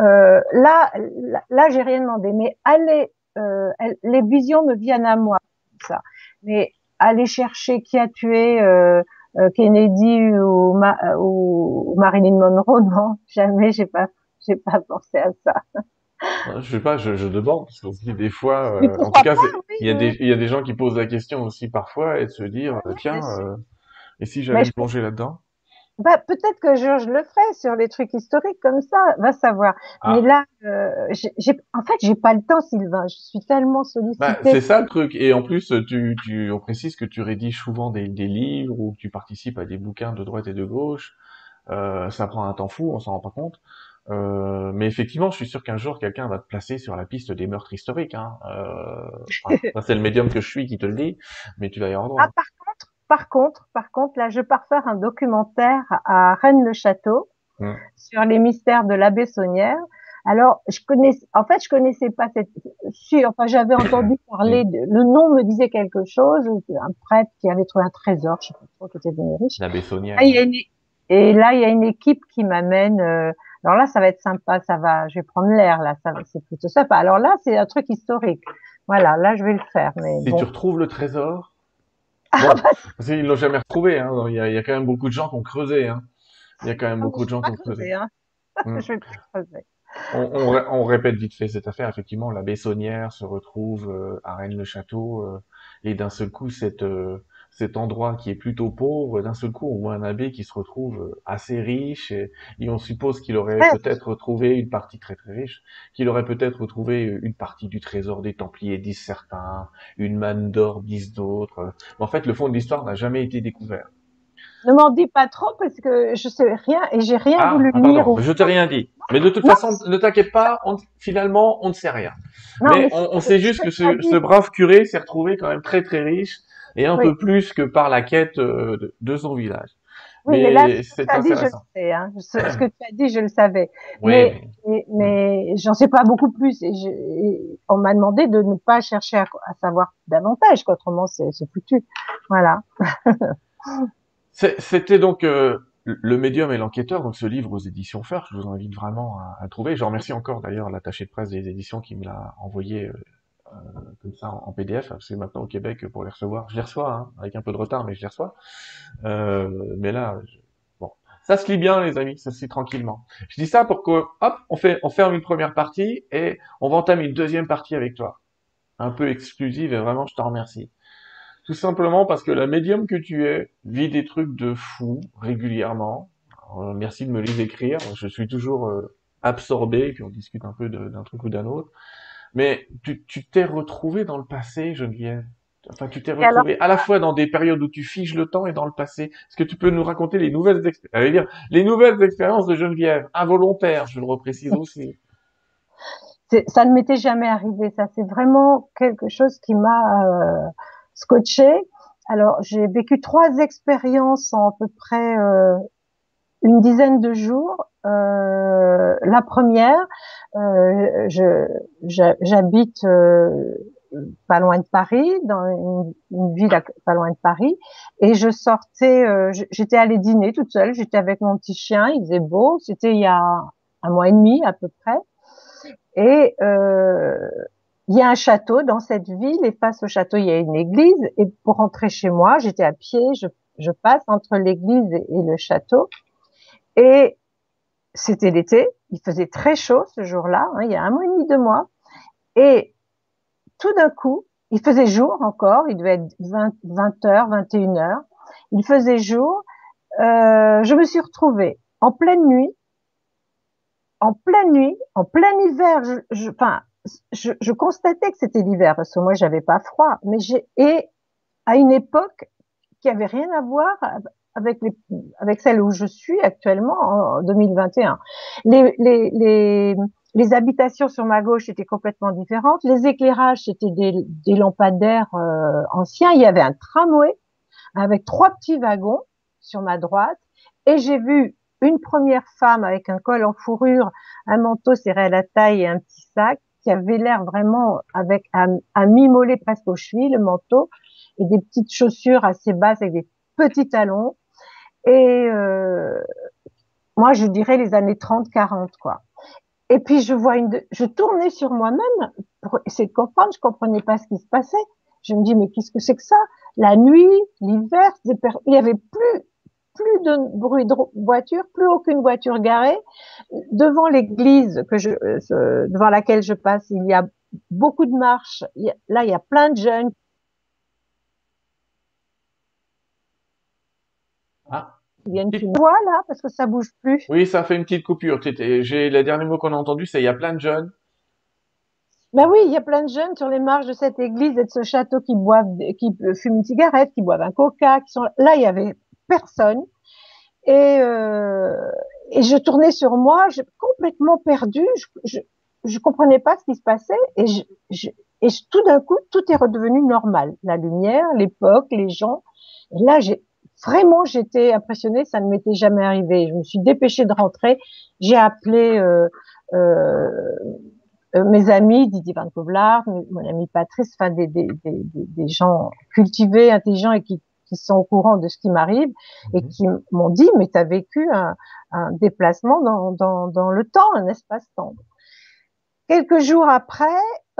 Euh, là, là, là, j'ai rien demandé, mais allez, euh, les visions me viennent à moi, ça. Mais aller chercher qui a tué euh, euh, Kennedy ou, ou, Marilyn Monroe, non, jamais, j'ai pas, j'ai pas pensé à ça. Je sais pas, je, je demande parce dit des fois, euh, en tout cas, il y a des il y a des gens qui posent la question aussi parfois et de se dire tiens, et si j'allais plonger là-dedans bah, peut-être que je, je, le ferai sur les trucs historiques comme ça, va savoir. Ah. Mais là, euh, j'ai, en fait, j'ai pas le temps, Sylvain. Je suis tellement sollicité. Bah, c'est ça le truc. Et en plus, tu, tu, on précise que tu rédiges souvent des, des livres ou que tu participes à des bouquins de droite et de gauche. Euh, ça prend un temps fou, on s'en rend pas compte. Euh, mais effectivement, je suis sûr qu'un jour, quelqu'un va te placer sur la piste des meurtres historiques. Hein. Euh, c'est le médium que je suis qui te le dit, mais tu vas y avoir droit. Ah, par contre, par contre, par contre, là, je pars faire un documentaire à Rennes-le-Château mmh. sur les mystères de l'abbé Saunière. Alors, je connais, en fait, je connaissais pas cette, si, enfin, j'avais entendu parler de, le nom me disait quelque chose, un prêtre qui avait trouvé un trésor, je sais pas trop, qui était devenu riche. L'abbé Saunière. Ah, et là, il y a une équipe qui m'amène, euh, alors là, ça va être sympa, ça va, je vais prendre l'air, là, ça c'est plutôt sympa. Alors là, c'est un truc historique. Voilà, là, je vais le faire, mais Si tu retrouves le trésor, Parce qu'ils l'ont jamais retrouvé. Hein. Il, y a, il, y a, quand même beaucoup de gens qui ont creusé. Hein. Il y a quand même ah, beaucoup de gens qui ont creusé. Hein. Mm. je vais creuser. On, on, on, répète vite fait cette affaire. Effectivement, la Bessonnière se retrouve euh, à Rennes-le-Château euh, et d'un seul coup, cette euh, cet endroit qui est plutôt pauvre, d'un seul coup, on voit un abbé qui se retrouve euh, assez riche, et, on suppose qu'il aurait peut-être retrouvé une partie très très riche, qu'il aurait peut-être retrouvé une partie du trésor des Templiers, disent certains, une manne d'or, disent d'autres. En fait, le fond de l'histoire n'a jamais été découvert. Ne m'en dis pas trop parce que je sais rien et j'ai rien ah, voulu lire. Je t'ai rien dit. Mais de toute façon, ne t'inquiète pas, finalement, on ne sait rien. mais, on, sait juste que ce, ce brave curé s'est retrouvé quand même très très riche et un peu plus que par la quête euh, de, son village. Oui, mais, là, c'est intéressant. je sais, hein. Ce, que tu as dit, je le savais. mais, mais, j'en sais pas beaucoup plus. Et, je, on m'a demandé de ne pas chercher à, savoir davantage, qu'autrement c'est foutu. Voilà. C'était donc euh, le médium et l'enquêteur, donc ce livre aux éditions Fer. Je vous invite vraiment à, à trouver. Je remercie encore d'ailleurs l'attaché de presse des éditions qui me l'a envoyé euh, comme ça en PDF, c'est maintenant au Québec pour les recevoir. Je les reçois, hein, avec un peu de retard, mais je les reçois. Euh, mais là, bon, ça se lit bien, les amis, ça se lit tranquillement. Je dis ça pour que, hop, on fait, on ferme une première partie et on va entamer une deuxième partie avec toi, un peu exclusive et vraiment, je te remercie. Tout simplement parce que la médium que tu es vit des trucs de fou régulièrement. Euh, merci de me les écrire. Je suis toujours euh, absorbé, puis on discute un peu d'un truc ou d'un autre. Mais tu t'es retrouvé dans le passé, Geneviève. Enfin, tu t'es retrouvé à la fois dans des périodes où tu figes le temps et dans le passé. Est-ce que tu peux nous raconter les nouvelles expériences, dire les nouvelles expériences de Geneviève, involontaires, je le reprécise aussi. Ça ne m'était jamais arrivé. Ça, c'est vraiment quelque chose qui m'a euh, scotché. Alors, j'ai vécu trois expériences en à peu près euh, une dizaine de jours. Euh, la première, euh, j'habite euh, pas loin de Paris, dans une, ville pas loin de Paris, et je sortais, euh, j'étais allée dîner toute seule, j'étais avec mon petit chien, il faisait beau, c'était il y a un mois et demi à peu près, et euh, il y a un château dans cette ville, et face au château il y a une église, et pour rentrer chez moi, j'étais à pied, je, je passe entre l'église et, le château, et c'était l'été, il faisait très chaud ce jour-là, hein, il y a un mois et demi, deux mois, et tout d'un coup, il faisait jour encore, il devait être 20, 20 heures, 21 heures, il faisait jour, euh, je me suis retrouvée en pleine nuit, en pleine nuit, en plein hiver, je, je, enfin, je, je constatais que c'était l'hiver parce que moi j'avais pas froid, mais j'ai et à une époque qui avait rien à voir avec, les, avec celle où je suis actuellement en 2021. Les, les, les, les habitations sur ma gauche étaient complètement différentes. Les éclairages, c'était des, des lampadaires euh, anciens. Il y avait un tramway avec trois petits wagons sur ma droite. Et j'ai vu une première femme avec un col en fourrure, un manteau serré à la taille et un petit sac qui avait l'air vraiment avec un, un mi-mollet presque aux chevilles, le manteau, et des petites chaussures assez basses avec des petits talons. Et euh, moi, je dirais les années 30-40, quoi. Et puis je vois une, je tournais sur moi-même pour essayer de comprendre. Je comprenais pas ce qui se passait. Je me dis mais qu'est-ce que c'est que ça? La nuit, l'hiver, il y avait plus plus de bruit de voiture, plus aucune voiture garée. Devant l'église que je, euh, devant laquelle je passe, il y a beaucoup de marches. là, il y a plein de jeunes. Ah. Il y a une petite voix là parce que ça bouge plus. Oui, ça fait une petite coupure. J'ai le dernier mot qu'on a entendu, c'est il y a plein de jeunes. Ben oui, il y a plein de jeunes sur les marches de cette église et de ce château qui boivent, qui fument une cigarette, qui boivent un coca, qui sont là. Il y avait personne et euh, et je tournais sur moi, je, complètement perdue. Je, je, je comprenais pas ce qui se passait et je, je et tout d'un coup tout est redevenu normal. La lumière, l'époque, les gens. Et là, j'ai vraiment j'étais impressionnée, ça ne m'était jamais arrivé. Je me suis dépêchée de rentrer. J'ai appelé euh, euh, euh mes amis, Didier Van Kovlar, mon ami Patrice, enfin des, des, des, des, gens cultivés, intelligents et qui, qui sont au courant de ce qui m'arrive et mhm. qui m'ont dit mais tu as vécu un, un déplacement dans, dans, dans, le temps, un espace-temps. Quelques jours après,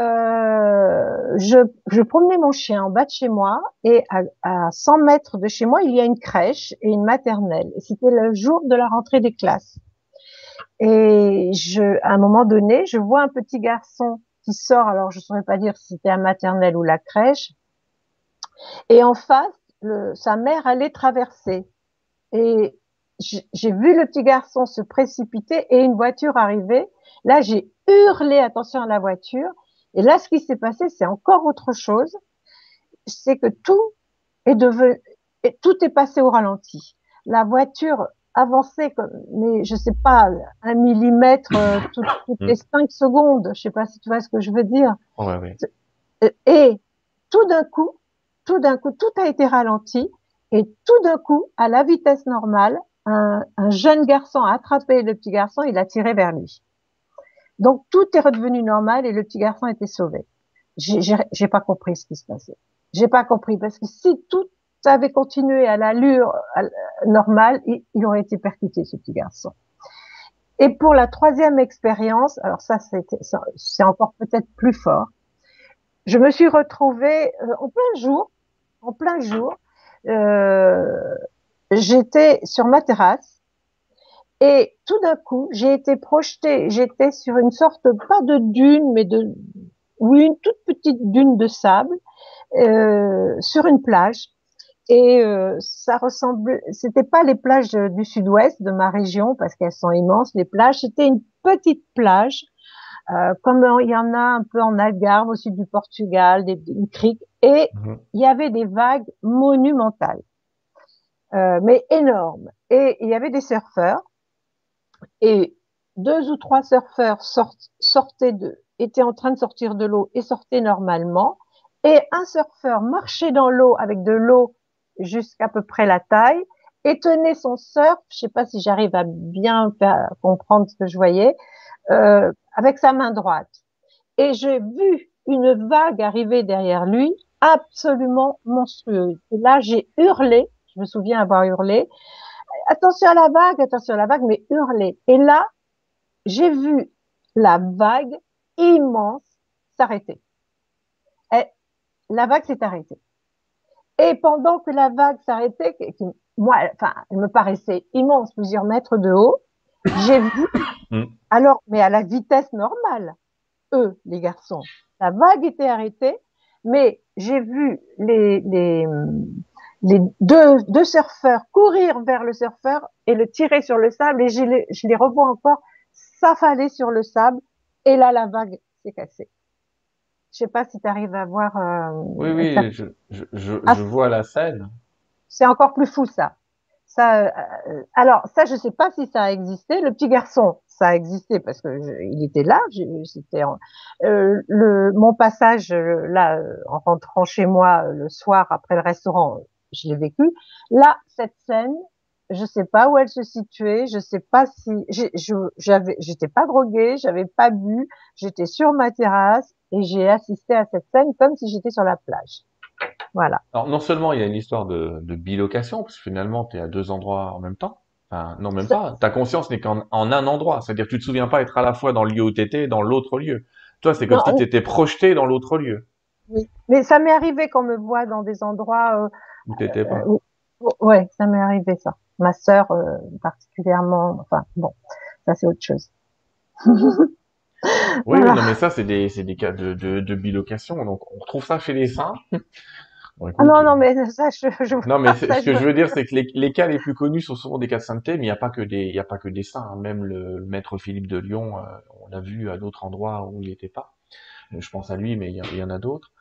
euh, je, je, promenais mon chien en bas de chez moi et à, à 100 mètres de chez moi, il y a une crèche et une maternelle. C'était le jour de la rentrée des classes. Et je, à un moment donné, je vois un petit garçon qui sort. Alors, je ne saurais pas dire si c'était la maternelle ou la crèche. Et en face, sa mère allait traverser. Et j'ai vu le petit garçon se précipiter et une voiture arriver. Là, j'ai hurlé attention à la voiture. Et là, ce qui s'est passé, c'est encore autre chose. C'est que tout est devenu, tout est passé au ralenti. La voiture avançait comme, mais je sais pas, un millimètre euh, toutes, mm. les cinq secondes. Je sais pas si tu vois ce que je veux dire. Et tout d'un coup, tout d'un coup, tout a été ralenti. Et tout d'un coup, à la vitesse normale, un, un, jeune garçon a attrapé le petit garçon, il l'a tiré vers lui. Donc tout est redevenu normal et le petit garçon était sauvé. J'ai pas compris ce qui se passait. J'ai pas compris parce que si tout avait continué à l'allure normale, il, il, aurait été percuté ce petit garçon. Et pour la troisième expérience, alors ça c'est encore peut-être plus fort. Je me suis retrouvée euh, en plein jour, en plein jour. Euh, j'étais sur ma terrasse et tout d'un coup, j'ai été projetée, j'étais sur une sorte, pas de dune, mais de, oui, une toute petite dune de sable, euh, sur une plage. Et euh, ça ressemblait, c'était pas les plages du sud-ouest de ma région parce qu'elles sont immenses. Les plages, c'était une petite plage, euh, comme il y en a un peu en Algarve au sud du Portugal, des, une crique, et mhm. il y avait des vagues monumentales. Euh, mais énorme. Et il y avait des surfeurs et deux ou trois surfeurs sortaient de, étaient en train de sortir de l'eau et sortaient normalement. Et un surfeur marchait dans l'eau avec de l'eau jusqu'à peu près la taille et tenait son surf, je sais pas si j'arrive à bien comprendre ce que je voyais, euh, avec sa main droite. Et j'ai vu une vague arriver derrière lui, absolument monstrueuse. Et là, j'ai hurlé je me souviens avoir hurlé. Attention à la vague, attention à la vague, mais hurlé. Et là, j'ai vu la vague immense s'arrêter. La vague s'est arrêtée. Et pendant que la vague s'arrêtait, qui, moi, enfin, elle me paraissait immense, plusieurs mètres de haut, j'ai vu, mm. alors, mais à la vitesse normale, eux, les garçons, la vague était arrêtée, mais j'ai vu les, les, les deux, deux surfeurs courir vers le surfeur et le tirer sur le sable et je les, je les revois encore s'affaler sur le sable et là la vague s'est cassée. Je sais pas si tu arrives à voir. Euh, oui, oui, je, je, je, ah, je, vois la scène. C'est encore plus fou ça. Ça, euh, alors ça, je sais pas si ça a existé. Le petit garçon, ça a existé parce que il était là. C'était euh, le mon passage euh, là en rentrant chez moi le soir après le restaurant je l'ai vécu. Là, cette scène, je sais pas où elle se situait, je sais pas si j'avais, j'étais pas droguée, j'avais pas bu, j'étais sur ma terrasse et j'ai assisté à cette scène comme si j'étais sur la plage. Voilà. Alors non seulement il y a une histoire de, de bilocation parce que finalement tu es à deux endroits en même temps. Enfin, non même pas. Ta conscience n'est qu'en en un endroit, c'est-à-dire tu te souviens pas être à la fois dans le lieu où t'étais et dans l'autre lieu. Toi, c'est comme si tu étais projeté dans l'autre lieu. Oui. Mais ça m'est arrivé qu'on me voit dans des endroits. Où t'étais pas. Euh, ouais, ça m'est arrivé ça. Ma sœur euh, particulièrement. Enfin bon, ça c'est autre chose. oui, non, mais ça c'est des c'est des cas de, de, de bilocation. Donc on retrouve ça chez les saints. ah non, non, mais ça, je, je Non, mais ce que je veux dire, c'est que les, les, cas les plus connus sont souvent des cas de sainteté, mais il n'y a pas que des, il y a pas que des saints. Hein. Même le, maître Philippe de Lyon, euh, on l'a vu à d'autres endroits où il n'était pas. Je pense à lui, mais il y, en a d'autres.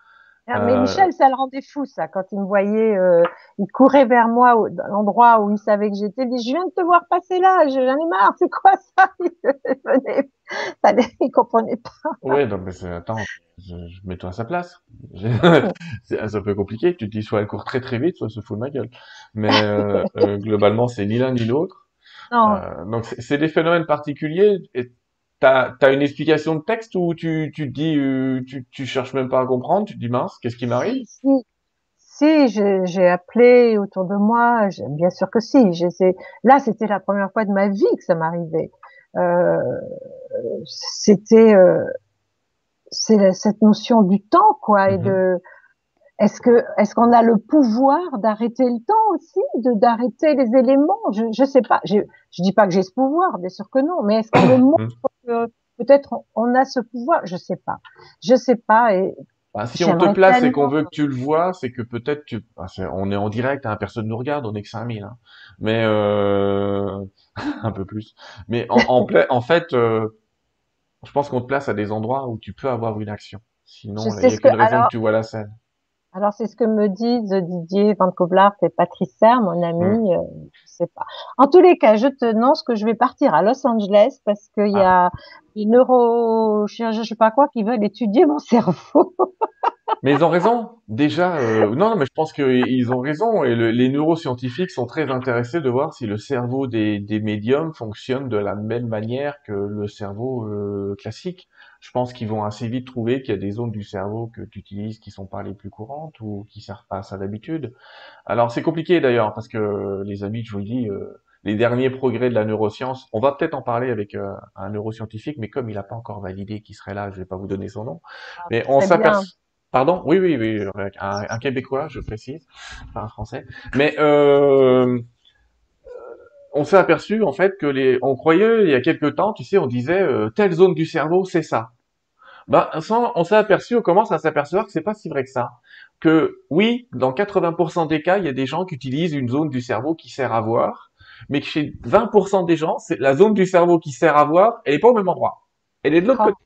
Ah, mais euh, Michel, ça le rendait fou, ça, quand il me voyait, euh, il courait vers moi, au, dans l'endroit où il savait que j'étais, il dit, je viens de te voir passer là, j'en ai marre, c'est quoi ça Il venait, ça, il comprenait pas. Oui, donc, mais attends, je, je mets-toi à sa place. c'est un peu compliqué, tu te dis, soit elle court très très vite, soit elle se fout de ma gueule. Mais euh, euh globalement, c'est ni l'un ni l'autre. Euh, donc c'est des phénomènes particuliers. Et T'as as une explication de texte ou tu, tu te dis, euh, tu, tu cherches même pas à comprendre, tu te dis mince, qu'est-ce qui m'arrive? Si, si j'ai appelé autour de moi, bien sûr que si. Là, c'était la première fois de ma vie que ça m'arrivait. Euh, c'était euh, c'est cette notion du temps, quoi, et mm-hmm. de est-ce que est-ce qu'on a le pouvoir d'arrêter le temps aussi, de d'arrêter les éléments? Je je sais pas. Je je dis pas que j'ai ce pouvoir, bien sûr que non. Mais est-ce qu'on me montre que peut-être on a ce pouvoir? Je sais pas. Je sais pas. Et bah, si on te place et qu'on veut que tu le vois, c'est que peut-être tu. Bah, on est en direct, hein, personne nous regarde, on est que 5000. Hein. Mais euh... un peu plus. Mais en en, en fait, euh... je pense qu'on te place à des endroits où tu peux avoir une action. Sinon, il n'y a qu'une raison que tu vois la scène. Alors c'est ce que me disent Didier Van Coblart et Patrice Serre, mon ami. Mm. Euh, je sais pas. En tous les cas, je te annonce que je vais partir à Los Angeles parce qu'il y a ah. des neurochirurgiens, je sais pas quoi, qui veulent étudier mon cerveau. mais ils ont raison. Déjà, euh, non, mais je pense qu'ils ont raison. Et les neuroscientifiques sont très intéressés de voir si le cerveau des, des médiums fonctionne de la même manière que le cerveau euh, classique je pense qu'ils vont assez vite trouver qu'il y a des zones du cerveau que tu utilises qui sont pas les plus courantes ou qui servent pas à ça d'habitude. Alors c'est compliqué d'ailleurs parce que les amis, je vous le dis, euh, les derniers progrès de la neuroscience, on va peut-être en parler avec euh, un neuroscientifique, mais comme il n'a pas encore validé qu'il serait là, je vais pas vous donner son nom. Ah, mais on s'aperçoit. Pardon? Oui, oui, oui, un, un, Québécois, je précise, pas un Français. Mais euh, on s'est aperçu en fait que les, on croyait il y a quelques temps, tu sais, on disait euh, telle zone du cerveau, c'est ça. Ben, on s'est aperçu, on commence à s'apercevoir que c'est pas si vrai que ça. Que oui, dans 80% des cas, il y a des gens qui utilisent une zone du cerveau qui sert à voir, mais que chez 20% des gens, c'est la zone du cerveau qui sert à voir, elle est pas au même endroit. Elle est de l'autre ah. côté.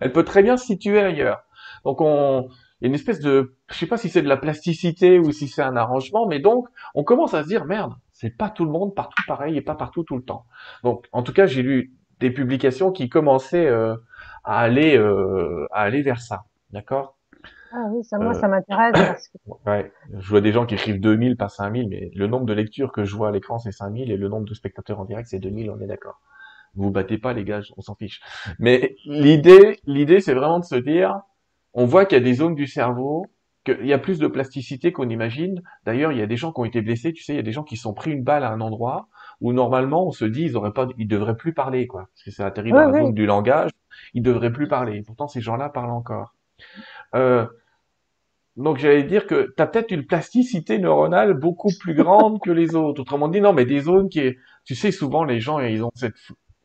Elle peut très bien se situer ailleurs. Donc on, il y a une espèce de, je sais pas si c'est de la plasticité ou si c'est un arrangement, mais donc on commence à se dire merde, c'est pas tout le monde partout pareil et pas partout tout le temps. Donc, en tout cas, j'ai lu des publications qui commençaient euh, à aller euh, à aller vers ça. D'accord? Ah oui, ça moi ça m'intéresse parce que... Ouais, je vois des gens qui écrivent 2000 pas 5000 mais le nombre de lectures que je vois à l'écran c'est 5000 et le nombre de spectateurs en direct c'est 2000, on est d'accord. Vous battez pas les gars, on s'en fiche. Mais l'idée l'idée c'est vraiment de se dire on voit qu'il y a des zones du cerveau qu'il y a plus de plasticité qu'on imagine. D'ailleurs, il y a des gens qui ont été blessés, tu sais, il y a des gens qui sont pris une balle à un endroit où normalement on se dit ils auraient pas, ils devraient plus parler quoi, parce que c'est atterri dans la zone du langage, ils devraient plus parler. Pourtant ces gens-là parlent encore. Euh, donc j'allais dire que tu as peut-être une plasticité neuronale beaucoup plus grande que les autres. Autrement dit, non, mais des zones qui est, tu sais, souvent les gens ils ont cette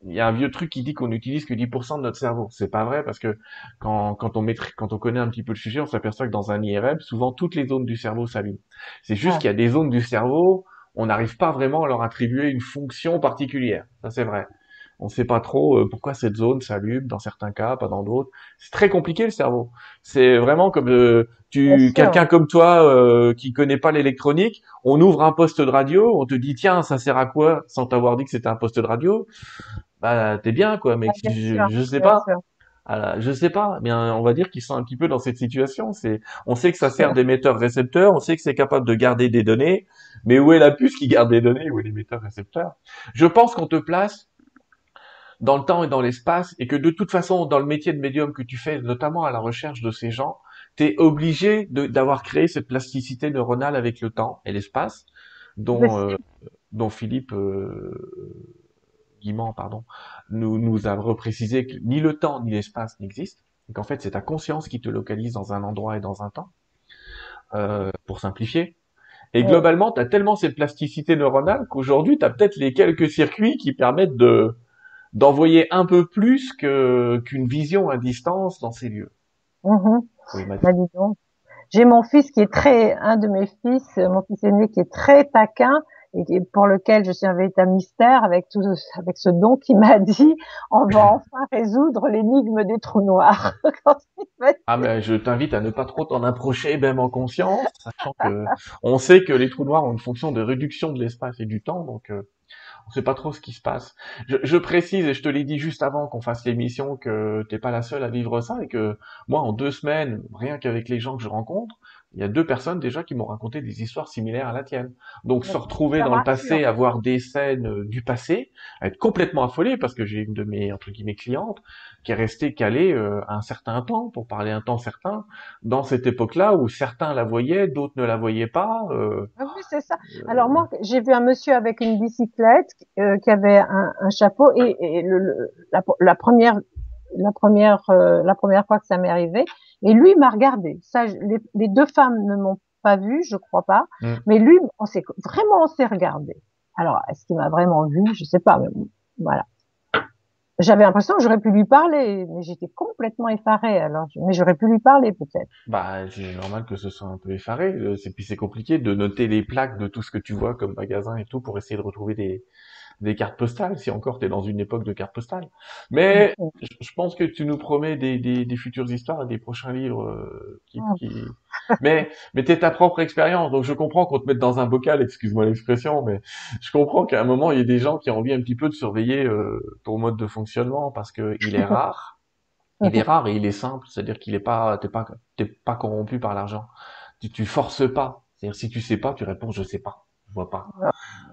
il y a un vieux truc qui dit qu'on n'utilise que 10% de notre cerveau. C'est pas vrai parce que quand, quand on maîtrise, quand on connaît un petit peu le sujet, on s'aperçoit que dans un IRM, souvent toutes les zones du cerveau s'allument. C'est juste qu'il y a des zones du cerveau, on n'arrive pas vraiment à leur attribuer une fonction particulière. Ça c'est vrai. On ne sait pas trop euh, pourquoi cette zone s'allume dans certains cas, pas dans d'autres. C'est très compliqué le cerveau. C'est vraiment comme euh, tu quelqu'un comme toi euh, qui connaît pas l'électronique, on ouvre un poste de radio, on te dit tiens ça sert à quoi sans t'avoir dit que c'était un poste de radio? Bah t'es bien quoi, mais ah, je, je, sais pas. Ah, je sais pas, mais on va dire qu'ils sont un petit peu dans cette situation. C'est, on sait que ça sert d'émetteur-récepteur, on sait que c'est capable de garder des données, mais où est la puce qui garde des données Où est l'émetteur-récepteur Je pense qu'on te place dans le temps et dans l'espace, et que de toute façon, dans le métier de médium que tu fais, notamment à la recherche de ces gens, tu es obligé d'avoir créé cette plasticité neuronale avec le temps et l'espace, dont, euh, dont Philippe euh, pardon, nous, nous a reprécisé que ni le temps ni l'espace n'existent. Donc en fait, c'est ta conscience qui te localise dans un endroit et dans un temps, euh, pour simplifier. Et globalement, tu as tellement cette plasticité neuronale qu'aujourd'hui, tu as peut-être les quelques circuits qui permettent de d'envoyer un peu plus que qu'une vision à distance dans ces lieux. Mhm. Bah, J'ai mon fils qui est très, un de mes fils, mon fils aîné qui est très taquin et pour lequel je suis un véritable mystère avec tout, avec ce don qui m'a dit, on va enfin résoudre l'énigme des trous noirs. ah mais je t'invite à ne pas trop t'en approcher, même en conscience, sachant que on sait que les trous noirs ont une fonction de réduction de l'espace et du temps, donc euh, on sait pas trop ce qui se passe. Je, je précise et je te l'ai dit juste avant qu'on fasse l'émission que t'es pas la seule à vivre ça et que moi en deux semaines, rien qu'avec les gens que je rencontre, il y a deux personnes déjà qui m'ont raconté des histoires similaires à la tienne. Donc se retrouver dans le passé, avoir des scènes euh, du passé, être complètement affolé parce que j'ai une de mes entre guillemets clientes qui est restée calée euh, un certain temps, pour parler un temps certain, dans cette époque-là où certains la voyaient, d'autres ne la voyaient pas. Euh, ah oui, c'est ça. Alors moi, j'ai vu un monsieur avec une bicyclette qui avait un, chapeau et, le, la, première la première la première fois que ça m'est arrivé, et lui m'a regardé. Ça, les, deux femmes ne m'ont pas vu, je crois pas. Mm. Mais lui, on s'est vraiment on s'est regardé. Alors, est-ce qu'il m'a vraiment vu? Je sais pas. Mais voilà. J'avais l'impression que j'aurais pu lui parler, mais j'étais complètement effarée. Alors, mais j'aurais pu lui parler peut-être. Bah, c'est normal que ce soit un peu effaré. Euh, c'est puis c'est compliqué de noter les plaques de tout ce que tu vois comme magasin et tout pour essayer de retrouver des des cartes postales, si encore tu es dans une époque de cartes postales. Mais je pense que tu nous promets des, des, des futures histoires et des prochains livres euh, qui, qui... mais mais t'es ta propre expérience, donc je comprends qu'on te mette dans un bocal, excuse-moi l'expression, mais je comprends qu'à un moment il y a des gens qui ont envie un petit peu de surveiller euh, ton mode de fonctionnement parce que il est rare, il est rare et il est simple, c'est-à-dire qu'il est pas t'es pas t'es pas corrompu par l'argent, tu, tu forces pas, c'est-à-dire si tu sais pas, tu réponds je sais pas vois pas.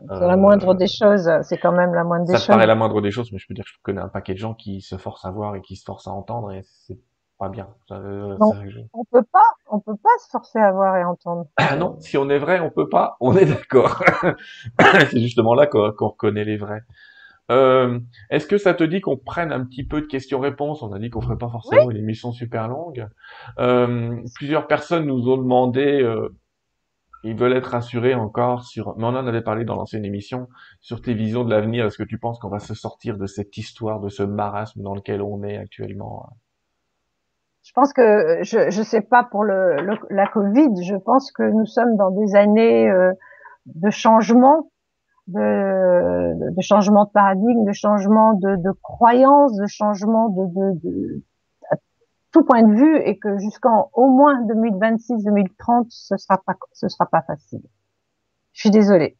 C'est la moindre des choses, c'est quand même la moindre des choses. Ça paraît la moindre des choses, mais je peux dire que je connais un paquet de gens qui se forcent à voir et qui se forcent à entendre et c'est pas bien. Euh, on peut pas, on peut pas se forcer à voir et entendre. Ah non, si on est vrai, on peut pas, on est d'accord. c'est justement là qu'on reconnaît les vrais. Euh, Est-ce que ça te dit qu'on prenne un petit peu de questions-réponses? On a dit qu'on ferait pas forcément une émission super longue. Euh, plusieurs personnes nous ont demandé euh, ils veulent être rassurés encore sur, mais on en avait parlé dans l'ancienne émission, sur tes visions de l'avenir. Est-ce que tu penses qu'on va se sortir de cette histoire, de ce marasme dans lequel on est actuellement? Je pense que, je je sais pas pour le, la Covid, je pense que nous sommes dans des années euh, de changement, de, de, changement de paradigme, de changement de, de croyance, de changement de, de, de tout point de vue et que jusqu'en au moins 2026-2030, ce sera pas, ce sera pas facile. Je suis désolée.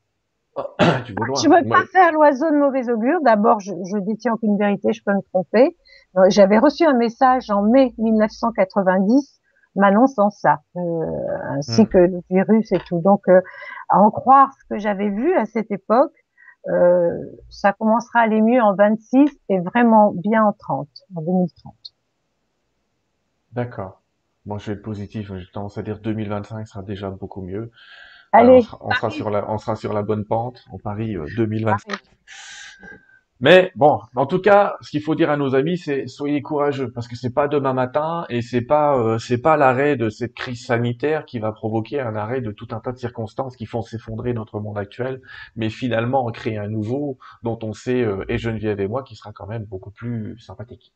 Tu je veux pas faire l'oiseau de mauvais augure. D'abord, je, je détiens aucune vérité, je peux me tromper. Euh, j'avais reçu un message en mai 1990 m'annonçant ça, euh, ainsi hmm. que le virus et tout. Donc, euh, à en croire ce que j'avais vu à cette époque, euh, ça commencera à aller mieux en 26 et vraiment bien en 30, en 2030. D'accord. Moi, je vais être positif. J'ai tendance à dire 2025 sera déjà beaucoup mieux. Allez. on sera sur la, on sera sur la bonne pente. On parie 2025. Mais bon, en tout cas, ce qu'il faut dire à nos amis, c'est soyez courageux parce que c'est pas demain matin et c'est pas euh, c'est pas l'arrêt de cette crise sanitaire qui va provoquer un arrêt de tout un tas de circonstances qui font s'effondrer notre monde actuel, mais finalement créer un nouveau dont on sait euh, et Geneviève et moi qui sera quand même beaucoup plus sympathique.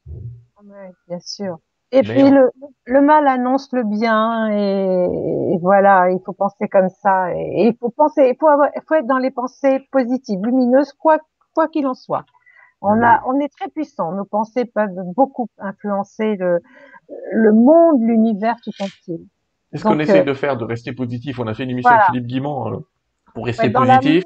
Oui, bien sûr. Et puis le, le, mal annonce le bien et, voilà, il faut penser comme ça et, il faut penser, il faut, avoir, il faut être dans les pensées positives, lumineuses, quoi quoi qu'il en soit. On a, on est très puissant. Nos pensées peuvent beaucoup influencer le, le monde, l'univers tout entier. C'est ce qu'on essaie euh, de faire, de rester positif. On a fait une émission avec Philippe Guimont euh, pour rester positif.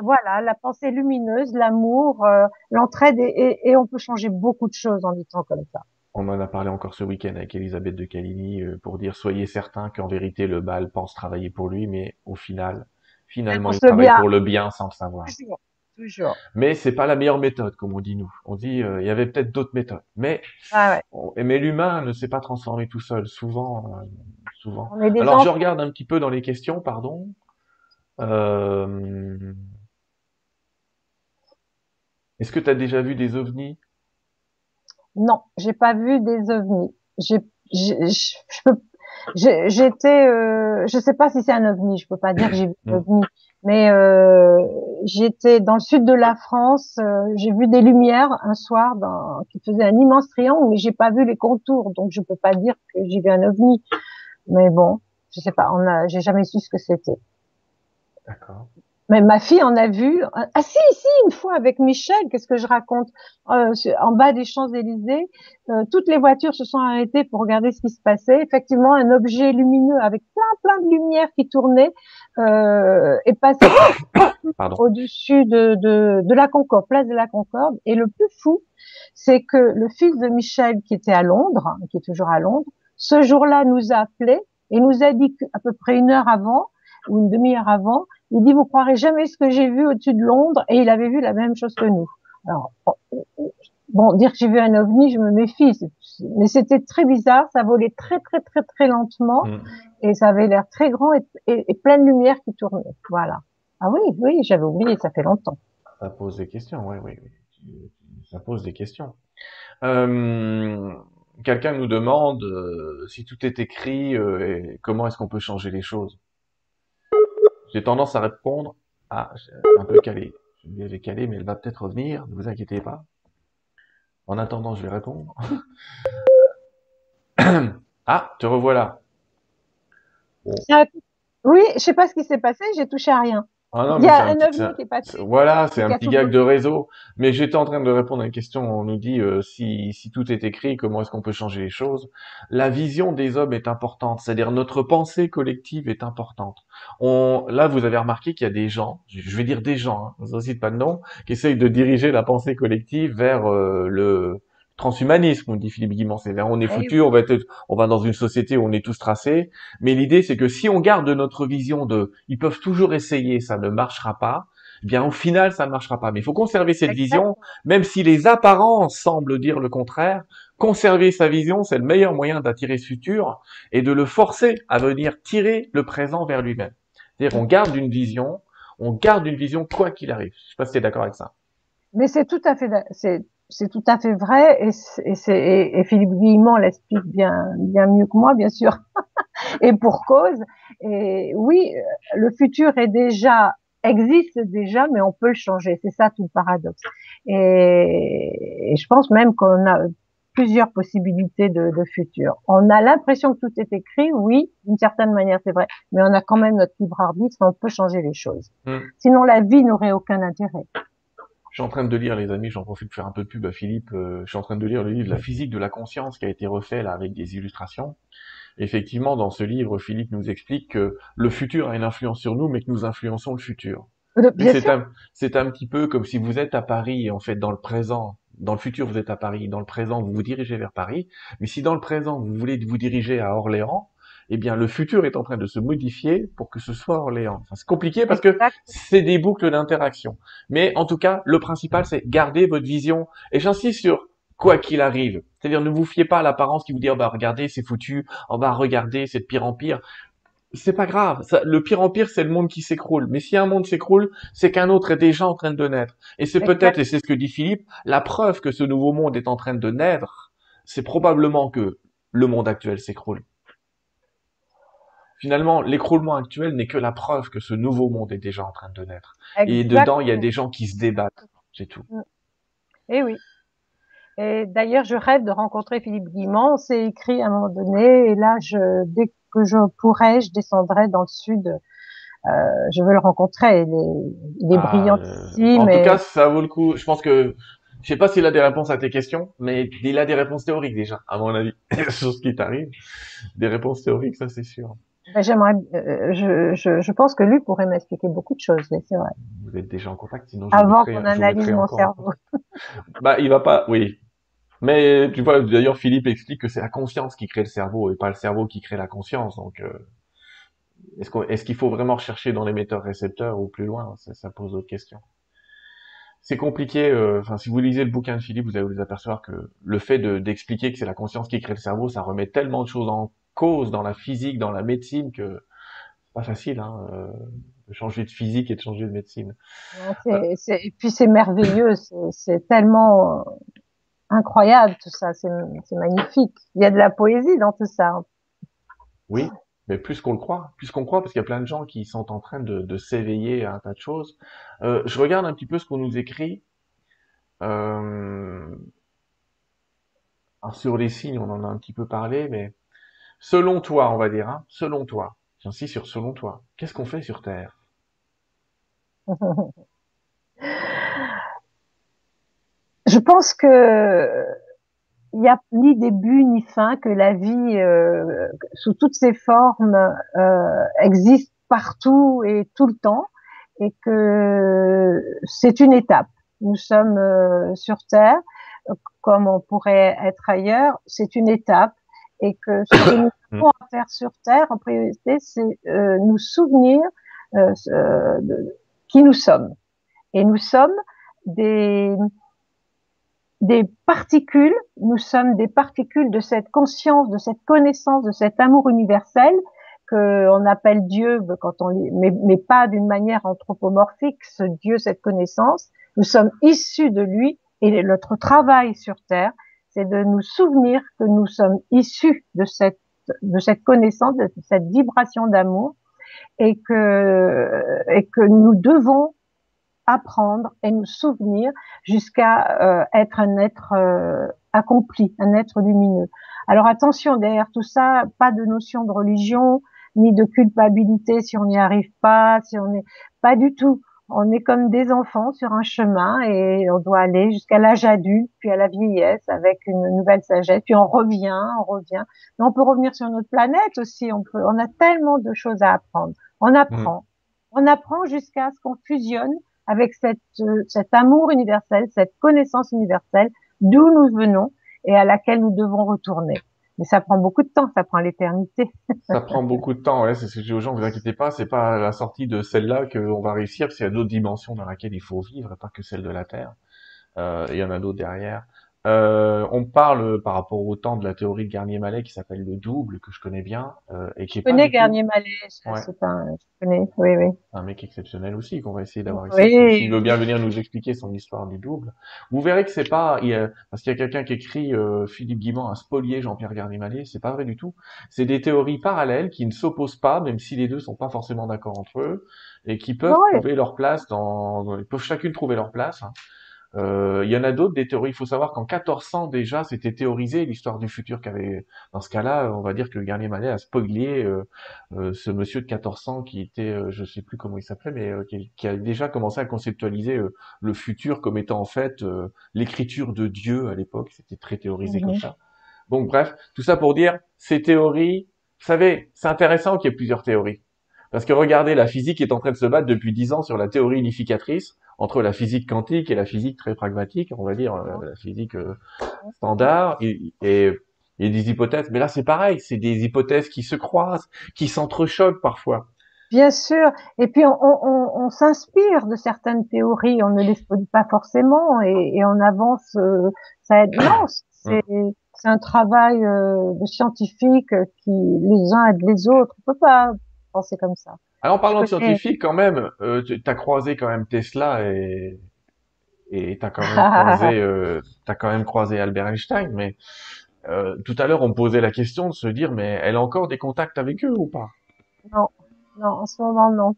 voilà, la pensée lumineuse, l'amour, euh, l'entraide et, et, on peut changer beaucoup de choses en étant comme ça. On en a parlé encore ce week-end avec Elisabeth de Caligny euh, pour dire soyez certain qu'en vérité le bal pense travailler pour lui, mais au final, finalement il travaille pour le bien sans le savoir. Toujours. Toujours. Mais c'est pas la meilleure méthode, comme on dit nous. On dit euh, il y avait peut-être d'autres méthodes, mais ah ouais. mais l'humain ne s'est pas transformé tout seul. Souvent, euh, souvent. Alors je regarde un petit peu dans les questions, pardon. Est-ce que tu as déjà vu des ovnis? Non, j'ai pas vu des ovnis. j'ai, j'étais, euh, je sais pas si c'est un ovni, je peux pas dire que j'ai vu un mm. ovni, mais euh, j'étais dans le sud de la France, euh, j'ai vu des lumières un soir dans, qui faisaient un immense triangle, mais j'ai pas vu les contours, donc je peux pas dire que j'ai vu un ovni. Mais bon, je sais pas, on a, j'ai jamais su ce que c'était. D'accord. Mais ma fille en a vu. Ah si, si, une fois avec Michel, qu'est-ce que je raconte? Euh, En bas des Champs-Élysées, euh, toutes les voitures se sont arrêtées pour regarder ce qui se passait. Effectivement, un objet lumineux avec plein, plein de lumière qui tournait euh, est passé au-dessus de, de, de la Concorde, place de la Concorde. Et le plus fou, c'est que le fils de Michel, qui était à Londres, qui est toujours à Londres, ce jour-là nous a appelé et nous a dit qu'à peu près une heure avant ou une demi-heure avant, il dit, vous croirez jamais ce que j'ai vu au-dessus de Londres, et il avait vu la même chose que nous. Alors, bon, dire que j'ai vu un ovni, je me méfie, mais c'était très bizarre, ça volait très très très très lentement, mm. et ça avait l'air très grand et, et, plein de lumière qui tournait. Voilà. Ah oui, oui, j'avais oublié, ça fait longtemps. Ça pose des questions, oui, oui, oui. Ça pose des questions. Euh, Quelqu'un nous demande euh, si tout est écrit, euh, et comment est-ce qu'on peut changer les choses? J'ai tendance à répondre, ah, un peu calé. Je vais calé, mais elle va peut-être revenir, ne vous inquiétez pas. En attendant, je vais répondre. ah, te revoilà. Oui, je sais pas ce qui s'est passé, j'ai touché à rien. Ah il y a un, ovni qui est passé. Voilà, c'est un petit gag de réseau. Mais j'étais en train de répondre à une question. On nous dit euh, si, si tout est écrit, comment est-ce qu'on peut changer les choses? La vision des hommes est importante, c'est-à-dire notre pensée collective est importante. On, là, vous avez remarqué qu'il y a des gens, je vais dire des gens, hein, vous ne cite pas de nom, qui essayent de diriger la pensée collective vers euh, le transhumanisme, on dit Philippe Guimont, c'est on est eh foutu, on va être, on va dans une société où on est tous tracés. Mais l'idée, c'est que si on garde notre vision de, ils peuvent toujours essayer, ça ne marchera pas. Eh bien, au final, ça ne marchera pas. Mais il faut conserver cette vision, même si les apparences semblent dire le contraire. Conserver sa vision, c'est le meilleur moyen d'attirer ce futur et de le forcer à venir tirer le présent vers lui-même. C'est-à-dire, on garde une vision, on garde une vision quoi qu'il arrive. Je sais pas si tu es d'accord avec ça. Mais c'est tout à fait, c'est c'est tout à fait vrai et, et, et Philippe Guillemont l'explique bien, bien mieux que moi, bien sûr, et pour cause. Et oui, le futur est déjà existe déjà, mais on peut le changer. C'est ça tout le paradoxe. Et, je pense même qu'on a plusieurs possibilités de, de futur. On a l'impression que tout est écrit, oui, d'une certaine manière c'est vrai, mais on a quand même notre libre arbitre, on peut changer les choses. Hmm. Sinon la vie n'aurait aucun intérêt. Je suis en train de lire, les amis, j'en profite pour faire un peu de pub à Philippe. Euh, je suis en train de lire le livre La physique de la conscience qui a été refait là avec des illustrations. Effectivement, dans ce livre, Philippe nous explique que le futur a une influence sur nous, mais que nous influençons le futur. C'est un, c'est un petit peu comme si vous êtes à Paris, en fait, dans le présent. Dans le futur, vous êtes à Paris. Dans le présent, vous vous dirigez vers Paris. Mais si dans le présent, vous voulez vous diriger à Orléans, eh bien le futur est en train de se modifier pour que ce soit Orléans. Enfin, c'est compliqué parce que c'est des boucles d'interaction. Mais en tout cas, le principal, c'est garder votre vision. Et j'insiste sur quoi qu'il arrive. C'est-à-dire ne vous fiez pas à l'apparence qui vous dit oh bah regardez c'est foutu, oh bah regardez c'est de pire en pire. C'est pas grave. le pire en pire, c'est le monde qui s'écroule. Mais si un monde s'écroule, c'est qu'un autre est déjà en train de naître. Et c'est peut-être, et c'est ce que dit Philippe, la preuve que ce nouveau monde est en train de naître, c'est probablement que le monde actuel s'écroule. Finalement, l'écroulement actuel n'est que la preuve que ce nouveau monde est déjà en train de naître. Et dedans, il y a des gens qui se débattent. C'est tout. Mm. Eh oui. Et d'ailleurs, je rêve de rencontrer Philippe Guimont. C'est écrit à un moment donné. Et là, je, dès que je pourrai, je descendrai dans le sud. Euh, je veux le rencontrer. Il est, il est ah, brillant ici. En tout cas, ça vaut le coup. Je pense que je sais pas s'il a des réponses à tes questions, mais il a des réponses théoriques déjà, à mon avis, sur ce qui t'arrive. Des réponses théoriques, ça c'est sûr. Ben, j'aimerais, euh, je, je, je, pense que lui pourrait m'expliquer beaucoup de choses, c'est vrai. Vous êtes déjà en contact, sinon je avant qu'on analyse mon cerveau. bah, il va pas, oui. Mais tu vois, d'ailleurs, Philippe explique que c'est la conscience qui crée le cerveau et pas le cerveau qui crée la conscience. Donc, euh, est-ce qu'il est qu'il faut vraiment chercher dans l'émetteur récepteur ou plus loin? Ça, ça, pose d'autres questions. C'est compliqué. Euh, enfin, si vous lisez le bouquin de Philippe, vous allez vous apercevoir que le fait d'expliquer que c'est la conscience qui crée le cerveau, ça remet tellement de choses en cause dans la physique, dans la médecine, que c'est pas facile hein, euh, de changer de physique et de changer de médecine. et puis c'est merveilleux, c'est tellement incroyable tout ça, c'est magnifique. Il y a de la poésie dans tout ça. Oui, mais plus qu'on le croit, plus qu'on croit, parce qu'il y a plein de gens qui sont en train de, s'éveiller à un tas de choses. Euh, je regarde un petit peu ce qu'on nous écrit. Euh... sur les signes, on en a un petit peu parlé, mais selon toi, on va dire, hein, selon toi, j'insiste sur selon toi, qu'est-ce qu'on fait sur Terre? Je pense que il n'y a ni début ni fin, que la vie euh, sous toutes ses formes euh, existe partout et tout le temps, et que c'est une étape. Nous sommes euh, sur Terre, comme on pourrait être ailleurs, c'est une étape, et que ce que nous devons faire sur Terre, en priorité, c'est euh, nous souvenir euh, de qui nous sommes. Et nous sommes des des particules, nous sommes des particules de cette conscience, de cette connaissance, de cet amour universel que on appelle Dieu quand on mais, mais pas d'une manière anthropomorphique, ce Dieu, cette connaissance. Nous sommes issus de lui et notre travail sur Terre, c'est de nous souvenir que nous sommes issus de cette connaissance, de cette vibration d'amour et que nous devons apprendre et nous souvenir jusqu'à euh, être un être euh, accompli, un être lumineux. Alors attention, derrière tout ça, pas de notion de religion ni de culpabilité si on n'y arrive pas, si on est pas du tout. On est comme des enfants sur un chemin et on doit aller jusqu'à l'âge adulte, puis à la vieillesse avec une nouvelle sagesse, puis on revient, on revient. Mais on peut revenir sur notre planète aussi. On peut, on a tellement de choses à apprendre. On apprend, mmh. on apprend jusqu'à ce qu'on fusionne avec cette, euh, cet amour universel, cette connaissance universelle d'où nous venons et à laquelle nous devons retourner. Mais ça prend beaucoup de temps, ça prend l'éternité. ça prend beaucoup de temps, ouais, c'est ce que je dis aux gens, vous inquiétez pas, c'est pas à la sortie de celle-là qu'on va réussir, parce qu'il y a d'autres dimensions dans lesquelles il faut vivre, pas que celle de la Terre. Euh, il y en a d'autres derrière. Euh, on parle par rapport au temps de la théorie de Garnier-Mallet qui s'appelle le double que je connais bien euh, et qui je connais Garnier-Mallet, c'est un, je connais, oui, oui. Un mec exceptionnel aussi qu'on va essayer d'avoir ici. S'il veut bien venir nous expliquer son histoire du double, vous verrez que c'est pas, il y a, parce qu'il y a quelqu'un qui écrit euh, Philippe Guimand a spolié Jean-Pierre Garnier-Mallet, c'est pas vrai du tout. C'est des théories parallèles qui ne s'opposent pas, même si les deux sont pas forcément d'accord entre eux et qui peuvent trouver leur place dans, ils peuvent chacune trouver leur place. Hein. Euh, il y en a d'autres des théories. Il faut savoir qu'en 1400 déjà, c'était théorisé l'histoire du futur qu'avait. Dans ce cas-là, on va dire que le Garnier Mallet a spoilé euh, euh, ce monsieur de 1400 qui était, je sais plus comment il s'appelait, mais qui, qui, a déjà commencé à conceptualiser le futur comme étant en fait l'écriture de Dieu à l'époque. C'était très théorisé comme ça. Donc bref, tout ça pour dire, ces théories, vous savez, c'est intéressant qu'il y ait plusieurs théories. Parce que regardez, la physique est en train de se battre depuis dix ans sur la théorie unificatrice entre la physique quantique et la physique très pragmatique, on va dire euh, la physique euh, standard, et, et, des hypothèses. Mais là, c'est pareil, c'est des hypothèses qui se croisent, qui s'entrechoquent parfois. Bien sûr. Et puis on, on, on s'inspire de certaines théories, on ne les spolie pas forcément et, et on avance. Euh, ça aide. Non, c'est c'est un travail de scientifique qui les uns aident les autres. On peut pas penser comme ça. Alors en parlant de scientifique, quand même, euh, tu as croisé quand même Tesla et et t'as quand même croisé euh, t'as quand même croisé Albert Einstein, mais euh, tout à l'heure on posait la question de se dire mais elle a encore des contacts avec eux ou pas? Non, non, en ce moment non.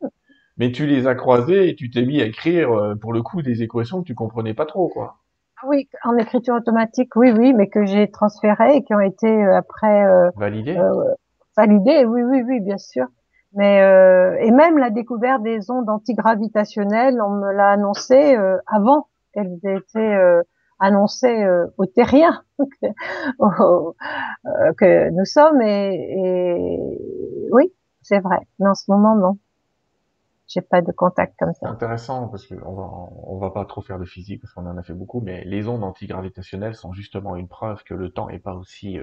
Mais tu les as croisés et tu t'es mis à écrire euh, pour le coup des équations que tu comprenais pas trop quoi. Ah oui, en écriture automatique, oui, oui, mais que j'ai transférées et qui ont été euh, après validées. validées, oui, oui, oui, bien sûr. Mais euh, et même la découverte des ondes antigravitationnelles, on me l'a annoncé euh, avant qu'elles aient été euh, annoncées euh, aux terriens que, nous sommes. Et, et oui, c'est vrai. Mais en ce moment, non. J'ai pas de contact comme ça. Intéressant parce qu'on va on va pas trop faire de physique parce qu'on en a fait beaucoup, mais les ondes antigravitationnelles sont justement une preuve que le temps est pas aussi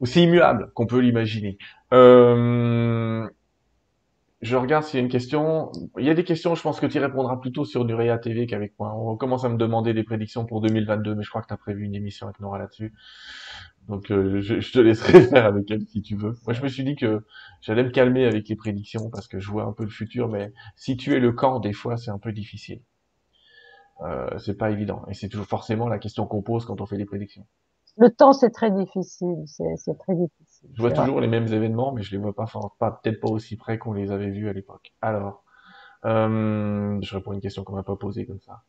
aussi immuable qu'on peut l'imaginer. Euh, je regarde s'il y a une question. Il y a des questions, je pense que tu répondras plutôt sur Nurea TV qu'avec moi. On commence à me demander des prédictions pour 2022, mais je crois que tu as prévu une émission avec Nora là-dessus. Donc euh, je, te laisserai faire avec elle si tu veux. Moi je me suis dit que j'allais me calmer avec les prédictions parce que je vois un peu le futur, mais situer le camp des fois c'est un peu difficile. euh, c'est pas évident. Et c'est toujours forcément la question qu'on pose quand on fait des prédictions. Le temps, c'est très difficile. C'est très difficile. Je vois toujours les mêmes événements, mais je les vois pas, pas peut-être pas aussi près qu'on les avait vus à l'époque. Alors, euh, je réponds à une question qu'on m'a pas posée comme ça.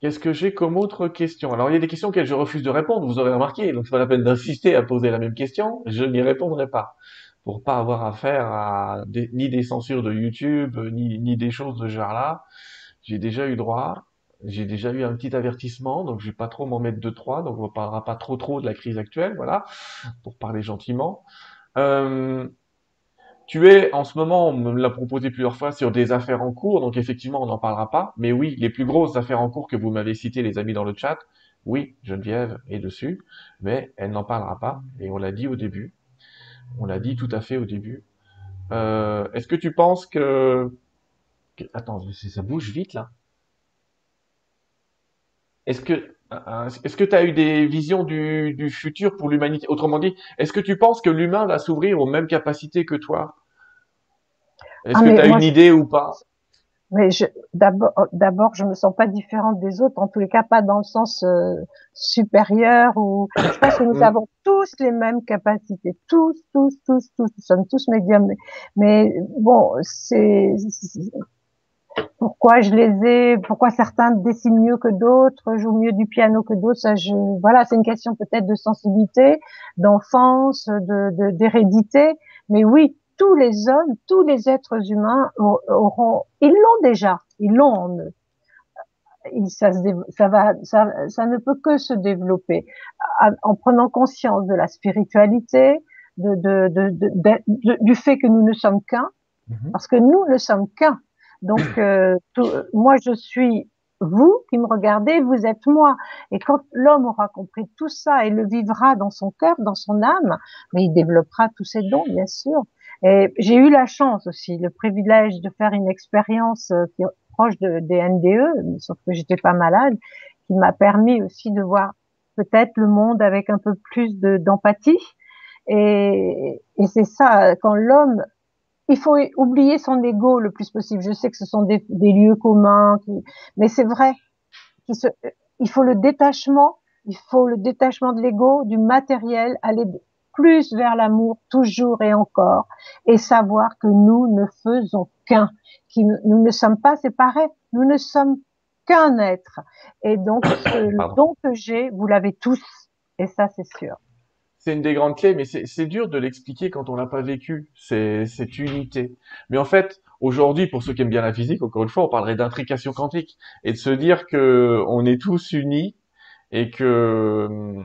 Qu'est-ce que j'ai comme autre question? Alors, il y a des questions auxquelles je refuse de répondre, vous aurez remarqué, donc c'est pas la peine d'insister à poser la même question, je n'y répondrai pas. Pour pas avoir affaire à ni des censures de YouTube, ni, ni des choses de ce genre-là. J'ai déjà eu droit, j'ai déjà eu un petit avertissement, donc je vais pas trop m'en mettre deux trois, donc on parlera pas trop trop de la crise actuelle, voilà, pour parler gentiment. Euh, tu es en ce moment, on me l'a proposé plusieurs fois, sur des affaires en cours, donc effectivement on n'en parlera pas. Mais oui, les plus grosses affaires en cours que vous m'avez citées, les amis dans le chat, oui, Geneviève est dessus, mais elle n'en parlera pas. Et on l'a dit au début. On l'a dit tout à fait au début. Euh, Est-ce que tu penses que... Attends, ça bouge vite là. Est-ce que euh, est-ce que tu as eu des visions du, du futur pour l'humanité? Autrement dit, est-ce que tu penses que l'humain va s'ouvrir aux mêmes capacités que toi? Est-ce ah, que tu as une idée ou pas? Mais d'abord, d'abord, je me sens pas différente des autres, en tous les cas pas dans le sens euh, supérieur ou. Je pense que nous mm. avons tous les mêmes capacités, tous, tous, tous, tous. Nous sommes tous médiums, mais, mais bon, c'est pourquoi je les ai, pourquoi certains dessinent mieux que d'autres, jouent mieux du piano que d'autres, ça je, voilà, c'est une question peut-être de sensibilité, d'enfance, de, d'hérédité, mais oui, tous les hommes, tous les êtres humains auront, ils l'ont déjà, ils l'ont en eux. Ça, ça va, ça, ça ne peut que se développer en prenant conscience de la spiritualité, de, de, de, du fait que nous ne sommes qu'un, mm-hmm. parce que nous ne sommes qu'un donc, euh, moi, je suis vous qui me regardez, vous êtes moi. Et quand l'homme aura compris tout ça et le vivra dans son cœur, dans son âme, mais il développera tous ses dons, bien sûr. Et j'ai eu la chance aussi, le privilège de faire une expérience euh, qui proche de, des NDE, sauf que j'étais pas malade, qui m'a permis aussi de voir peut-être le monde avec un peu plus d'empathie. et c'est ça, quand l'homme il faut oublier son ego le plus possible. Je sais que ce sont des, lieux communs, mais c'est vrai. il faut le détachement, il faut le détachement de l'ego, du matériel, aller plus vers l'amour toujours et encore, et savoir que nous ne faisons qu'un, nous ne sommes pas séparés, nous ne sommes qu'un être. Et donc, le don que j'ai, vous l'avez tous, et ça c'est sûr c'est une des grandes clés, mais c'est dur de l'expliquer quand on l'a pas vécu, cette unité. Mais en fait, aujourd'hui, pour ceux qui aiment bien la physique, encore une fois, on parlerait d'intrication quantique et de se dire que on est tous unis et que,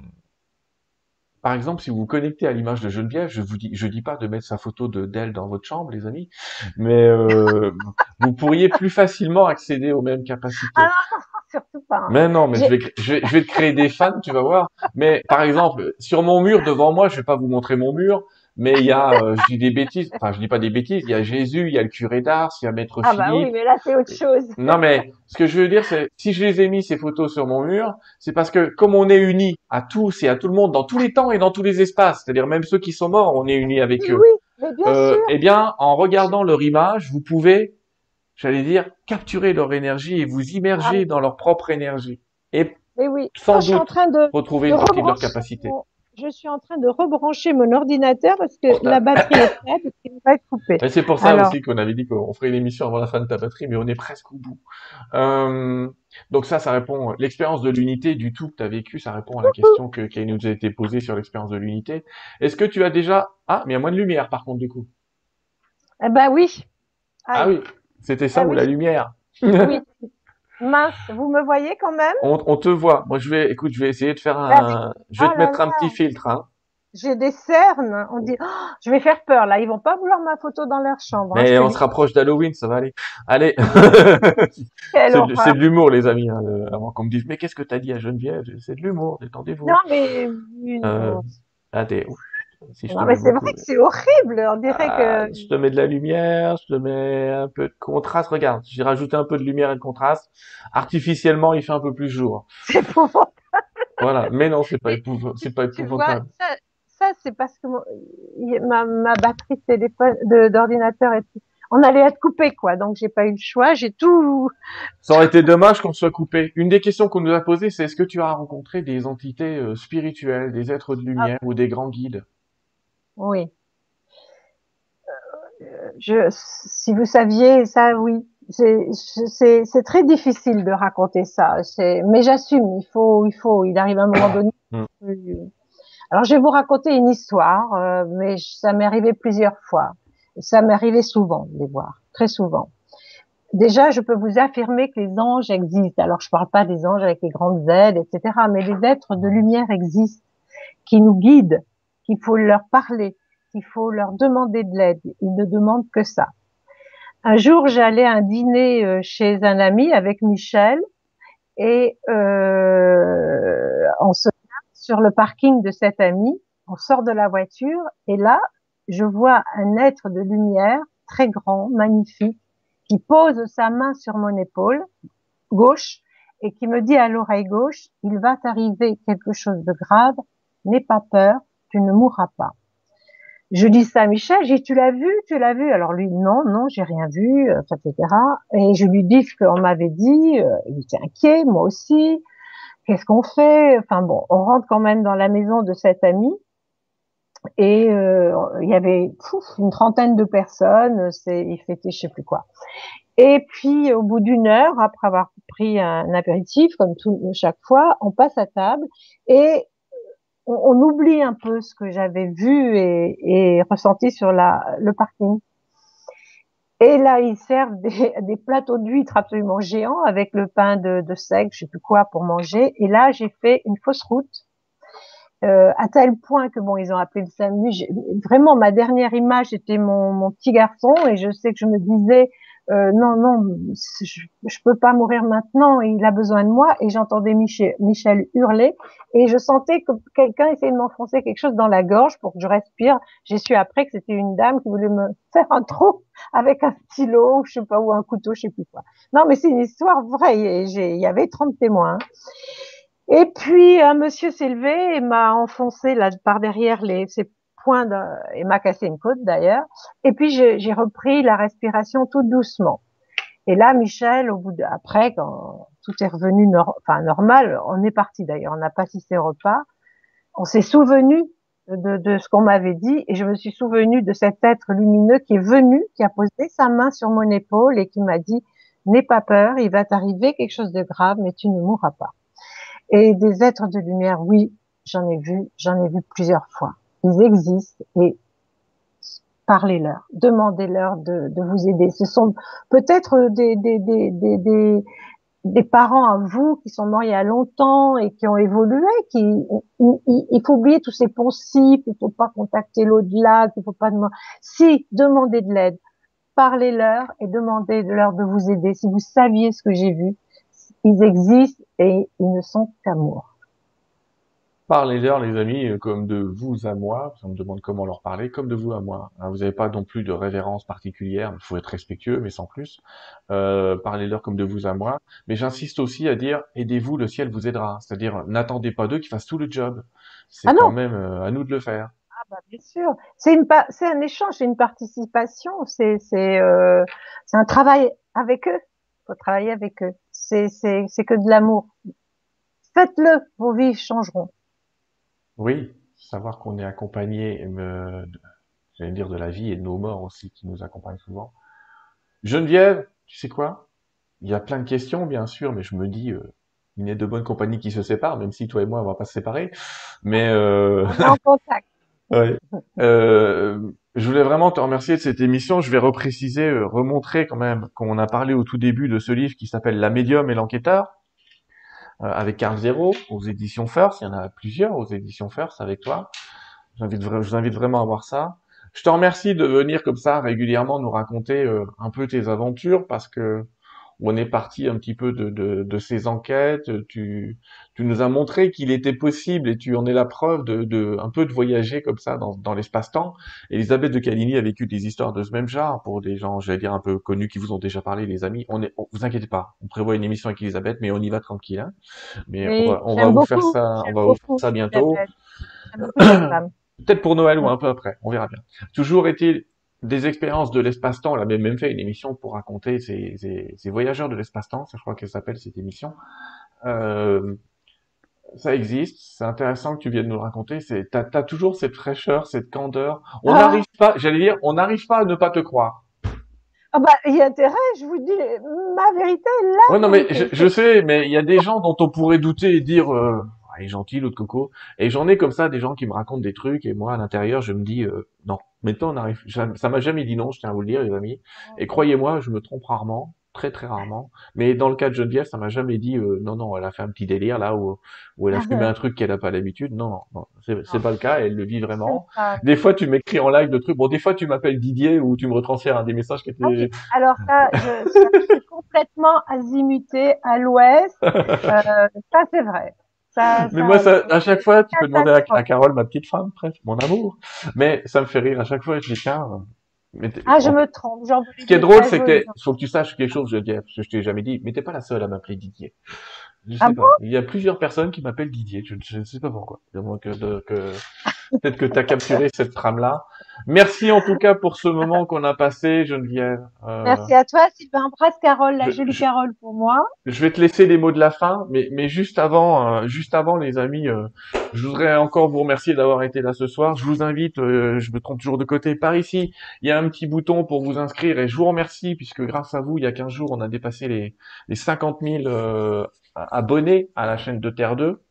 par exemple, si vous vous connectez à l'image de Geneviève, je vous dis, je dis pas de mettre sa photo de d'elle dans votre chambre, les amis, mais euh, vous pourriez plus facilement accéder aux mêmes capacités. Ah surtout pas. Hein. Mais non, mais je vais, je vais, je vais te créer des fans, tu vas voir. Mais par exemple, sur mon mur devant moi, je vais pas vous montrer mon mur, mais il y a, euh, je dis des bêtises, enfin je dis pas des bêtises, il y a Jésus, il y a le curé d'Ars, il y a Maître Philippe. Ah bah oui, mais là c'est autre chose. Non mais ce que je veux dire, c'est si je les ai mis ces photos sur mon mur, c'est parce que comme on est unis à tous et à tout le monde dans tous les temps et dans tous les espaces, c'est-à-dire même ceux qui sont morts, on est unis avec eux. Oui, mais bien euh, sûr. Eh bien, en regardant leur image, vous pouvez j'allais dire, capturer leur énergie et vous immerger ah dans leur propre énergie. Et oui. sans doute en train de, retrouver une partie de leur capacité. Je suis en train de rebrancher mon ordinateur parce que la batterie est prête et qu'il va être coupé. C'est pour ça aussi qu'on avait dit qu'on ferait une émission avant la fin de ta batterie, mais on est presque au bout. Euh, donc ça, ça répond, l'expérience de l'unité du tout que tu as vécu, ça répond à la question que, qui nous a été posée sur l'expérience de l'unité. Est-ce que tu as déjà, ah, mais il y a moins de lumière par contre du coup. Eh ben oui. ah oui. C'était ça ah ou la lumière? Oui. Mince, vous me voyez quand même? On, te voit. Moi, je vais, écoute, je vais essayer de faire un. Je vais te oh mettre un petit filtre. Hein. J'ai des cernes. On dit, oh, je vais faire peur là. Ils vont pas vouloir ma photo dans leur chambre. Hein, Mais on se rapproche d'Halloween, ça va aller. Allez. c'est de, l'humour, les amis. Hein, avant qu'on me dise, mais qu'est-ce que t'as dit à Geneviève? C'est de l'humour. Détendez-vous. Non, mais. Euh, non, mais c'est vrai que c'est horrible. On dirait ah, que. Je te mets de la lumière, je te mets un peu de contraste. Regarde, j'ai rajouté un peu de lumière et de contraste. Artificiellement, il fait un peu plus jour. C'est épouvantable. Voilà, mais non, c'est pas, épouvantable. c'est pas épouvantable. ça, ça c'est parce que ma, ma batterie de téléphone, d'ordinateur on allait être coupé, quoi. Donc j'ai pas eu le choix, j'ai tout. Ça aurait été dommage qu'on soit coupé. Une des questions qu'on nous a posées, c'est est-ce que tu as rencontré des entités euh, spirituelles, des êtres de lumière ou des grands guides? Oui. Euh, je, si vous saviez ça, oui. C'est très difficile de raconter ça. Mais j'assume. Il faut, il faut. Il arrive un moment donné. Mm. Alors je vais vous raconter une histoire, euh, mais ça m'est arrivé plusieurs fois. Ça m'est arrivé souvent de les voir, très souvent. Déjà, je peux vous affirmer que les anges existent. Alors je parle pas des anges avec les grandes aides, etc., mais les êtres de lumière existent, qui nous guident, qu'il faut leur parler, qu'il faut leur demander de l'aide. Ils ne demandent que ça. Un jour, j'allais à un dîner euh, chez un ami avec Michel et euh, on se sur le parking de cet ami, on sort de la voiture et là, je vois un être de lumière très grand, magnifique, qui pose sa main sur mon épaule gauche et qui me dit à l'oreille gauche, il va t'arriver quelque chose de grave, n'aie pas peur, tu ne mourras pas. Je dis ça à Michel, j'ai tu l'as vu, tu l'as vu. Alors lui, non, non, j'ai rien vu, etc. Et je lui dis ce qu'on m'avait dit. Euh, il était inquiet, moi aussi qu'est-ce qu'on fait? Enfin bon, on rentre quand même dans la maison de cet ami et euh, il y avait une trentaine de personnes, c'est il fêtait je sais plus quoi. Et puis au bout d'une heure, après avoir pris un apéritif comme tout chaque fois, on passe à table et on, on oublie un peu ce que j'avais vu et, et ressenti sur la, le parking. Et là, ils servent des, des plateaux d'huîtres absolument géants avec le pain de, de seigle, je sais plus quoi, pour manger. Et là, j'ai fait une fausse route. Euh, à tel point que bon, ils ont appelé le SAMU. Vraiment, ma dernière image était mon, mon petit garçon, et je sais que je me disais, euh, non, non, je, je peux pas mourir maintenant, il a besoin de moi. Et j'entendais Michel, hurler et je sentais que quelqu'un essayait de m'enfoncer quelque chose dans la gorge pour que je respire. J'ai su après que c'était une dame qui voulait me faire un trou avec un stylo, je sais pas, ou un couteau, je sais plus quoi. Non, mais c'est une histoire vraie. Il y avait 30 témoins. Et puis un monsieur s'est levé et m'a enfoncé là par derrière les, point et m'a cassé une côte d'ailleurs. Et puis j'ai repris la respiration tout doucement. Et là, Michel, au bout de, après, quand tout est revenu enfin normal, on est parti d'ailleurs, on n'a pas au repas. On s'est souvenu de, de ce qu'on m'avait dit et je me suis souvenu de cet être lumineux qui est venu, qui a posé sa main sur mon épaule et qui m'a dit n'aie pas peur, il va t'arriver quelque chose de grave, mais tu ne mourras pas. Et des êtres de lumière, oui, j'en ai vu, j'en ai vu plusieurs fois ils existent et parlez-leur, demandez-leur de, vous aider. Ce sont peut-être des, parents à vous qui sont morts il y a longtemps et qui ont évolué, qui il, il faut oublier tous ces poncifs, il faut pas contacter l'au-delà, il faut pas demander. Si demandez de l'aide, parlez-leur et demandez-leur de vous aider. Si vous saviez ce que j'ai vu, ils existent et ils ne sont qu'amour. Parlez-leur, les amis, comme de vous à moi. On me demande comment leur parler, comme de vous à moi. Hein, vous n'avez pas non plus de révérence particulière. Il faut être respectueux, mais sans plus. Euh, parlez-leur comme de vous à moi. Mais j'insiste aussi à dire aidez-vous, le ciel vous aidera. C'est-à-dire n'attendez pas d'eux qu'ils fassent tout le job. C'est ah quand même euh, à nous de le faire. Ah bah bien sûr. C'est une c'est un échange, c'est une participation. C'est c'est euh, c'est un travail avec eux. Faut travailler avec eux. C'est c'est c'est que de l'amour. Faites-le, vos vies changeront. Oui, savoir qu'on est accompagné, euh, j'allais dire de la vie et de nos morts aussi qui nous accompagnent souvent. Geneviève, tu sais quoi? Il y a plein de questions, bien sûr, mais je me dis, euh, il y a de bonnes compagnies qui se séparent, même si toi et moi, on va pas se séparer. Mais euh... en contact. ouais. Euh, je voulais vraiment te remercier de cette émission. Je vais repréciser, euh, remontrer quand même qu'on a parlé au tout début de ce livre qui s'appelle La médium et l'enquêteur. Euh, avec Carl Zero aux éditions First. Il y en a plusieurs aux éditions First avec toi. J'invite, je vous invite vraiment à voir ça. Je te remercie de venir comme ça régulièrement nous raconter euh, un peu tes aventures parce que on est parti un petit peu de, de, de ces enquêtes. Tu, tu nous as montré qu'il était possible, et tu en es la preuve, de, de un peu de voyager comme ça dans, dans l'espace-temps. Elisabeth de Caligny a vécu des histoires de ce même genre pour des gens, j'allais dire, un peu connus qui vous ont déjà parlé, les amis. On est, vous inquiétez pas, on prévoit une émission avec Elisabeth, mais on y va tranquille. Hein. Mais on va, on va vous faire ça, on va vous faire ça bientôt. Peut-être pour Noël ou un peu après, on verra bien. Toujours est-il des expériences de l'espace-temps. Elle avait même fait une émission pour raconter ces, ces, voyageurs de l'espace-temps. Je crois qu'elle s'appelle cette émission. Euh, ça existe. C'est intéressant que tu viennes nous le raconter. C'est, t'as, as toujours cette fraîcheur, cette candeur. On ah. n'arrive pas, j'allais dire, on n'arrive pas à ne pas te croire. Ah bah, il y a intérêt, je vous dis, ma vérité est là. Ouais, non, mais je, sais, mais il y a des gens dont on pourrait douter et dire, euh, ah, il est gentil, l'autre coco. Et j'en ai comme ça des gens qui me racontent des trucs et moi, à l'intérieur, je me dis, euh, non. Maintenant, on arrive, ça m'a jamais dit non, je tiens à vous le dire, les amis. Et croyez-moi, je me trompe rarement très très rarement. Mais dans le cas de Geneviève, ça m'a jamais dit euh, non non, elle a fait un petit délire là où, où elle a ah fumé un truc qu'elle a pas l'habitude. Non non, non c'est c'est pas le cas. Elle le vit vraiment. Des fois, tu m'écris en live de trucs. Bon, des fois, tu m'appelles Didier ou tu me retransfères un des messages qui étaient. Ah alors ça, je, suis complètement azimuté à l'ouest. Euh, ça c'est vrai. Ça, mais moi, ça, à chaque fois, tu peux demander à, à, Carole, ma petite femme, presque, mon amour. Mais ça me fait rire à chaque fois. Je dis tiens, ah, je me trompe. Ce qui est drôle, c'est que faut que tu saches quelque chose, je dis, parce que je t'ai jamais dit, mais t'es pas la seule à m'appeler Didier. Je sais ah pas. Il y a plusieurs personnes qui m'appellent Didier. Je ne sais pas pourquoi. que, que peut-être que tu as capturé cette trame-là. Merci en tout cas pour ce moment qu'on a passé, Geneviève. Euh, Merci à toi, Sylvain. Embrasse Carole, la jolie Carole pour moi. Je vais te laisser les mots de la fin, mais, mais juste avant, euh, juste avant, les amis, euh, je voudrais encore vous remercier d'avoir été là ce soir. Je vous invite, je me trompe toujours de côté, par ici, il y a un petit bouton pour vous inscrire et je vous remercie puisque grâce à vous, il y a 15 jours, on a dépassé les, les 50 000 abonnés à la chaîne de Terre 2.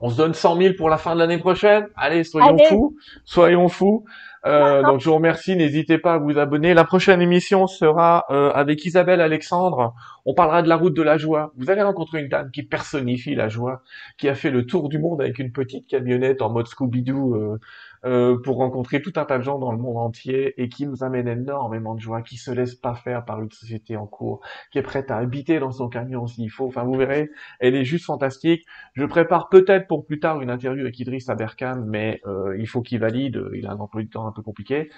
On se donne 100 000 pour la fin de l'année prochaine. Allez, soyons fous, soyons fous. Euh, donc je vous remercie, n'hésitez pas à vous abonner. La prochaine émission sera euh, avec Isabelle Alexandre. On parlera de la route de la joie. Vous allez rencontrer une dame qui personnifie la joie, qui a fait le tour du monde avec une petite camionnette en mode Scooby-Doo euh, pour rencontrer tout un tas de gens dans le monde entier et qui nous amène énormément de joie, qui se laisse pas faire par une société en cours, qui est prête à habiter dans son camion s'il faut. Enfin, vous verrez, elle est juste fantastique. Je prépare peut-être pour plus tard une interview avec Idriss Aberkan, mais euh, il faut qu'il valide. Il a un emploi du temps un peu compliqué.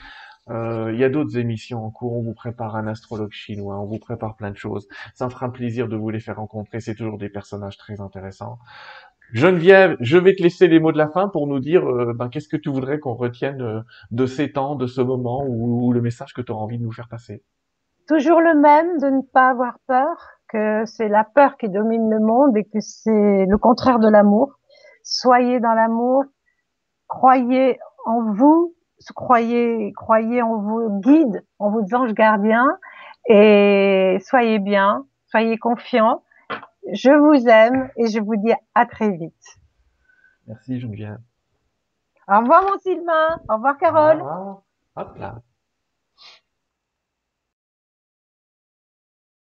Euh, il y a d'autres émissions en cours, on vous prépare un astrologue chinois, on vous prépare plein de choses. Ça me fera plaisir de vous les faire rencontrer, c'est toujours des personnages très intéressants. Geneviève, je vais te laisser les mots de la fin pour nous dire euh, ben, qu'est-ce que tu voudrais qu'on retienne euh, de ces temps, de ce moment ou, le message que tu auras envie de nous faire passer? Toujours le même, de ne pas avoir peur, que c'est la peur qui domine le monde et que c'est le contraire de l'amour. Soyez dans l'amour, croyez en vous, croyez, croyez en vos guides, en vos anges gardiens et soyez bien, soyez confiants je vous aime et je vous dis à très vite. Merci Geneviève. Au revoir mon Sylvain. Au revoir Carole. Au revoir. Hop là.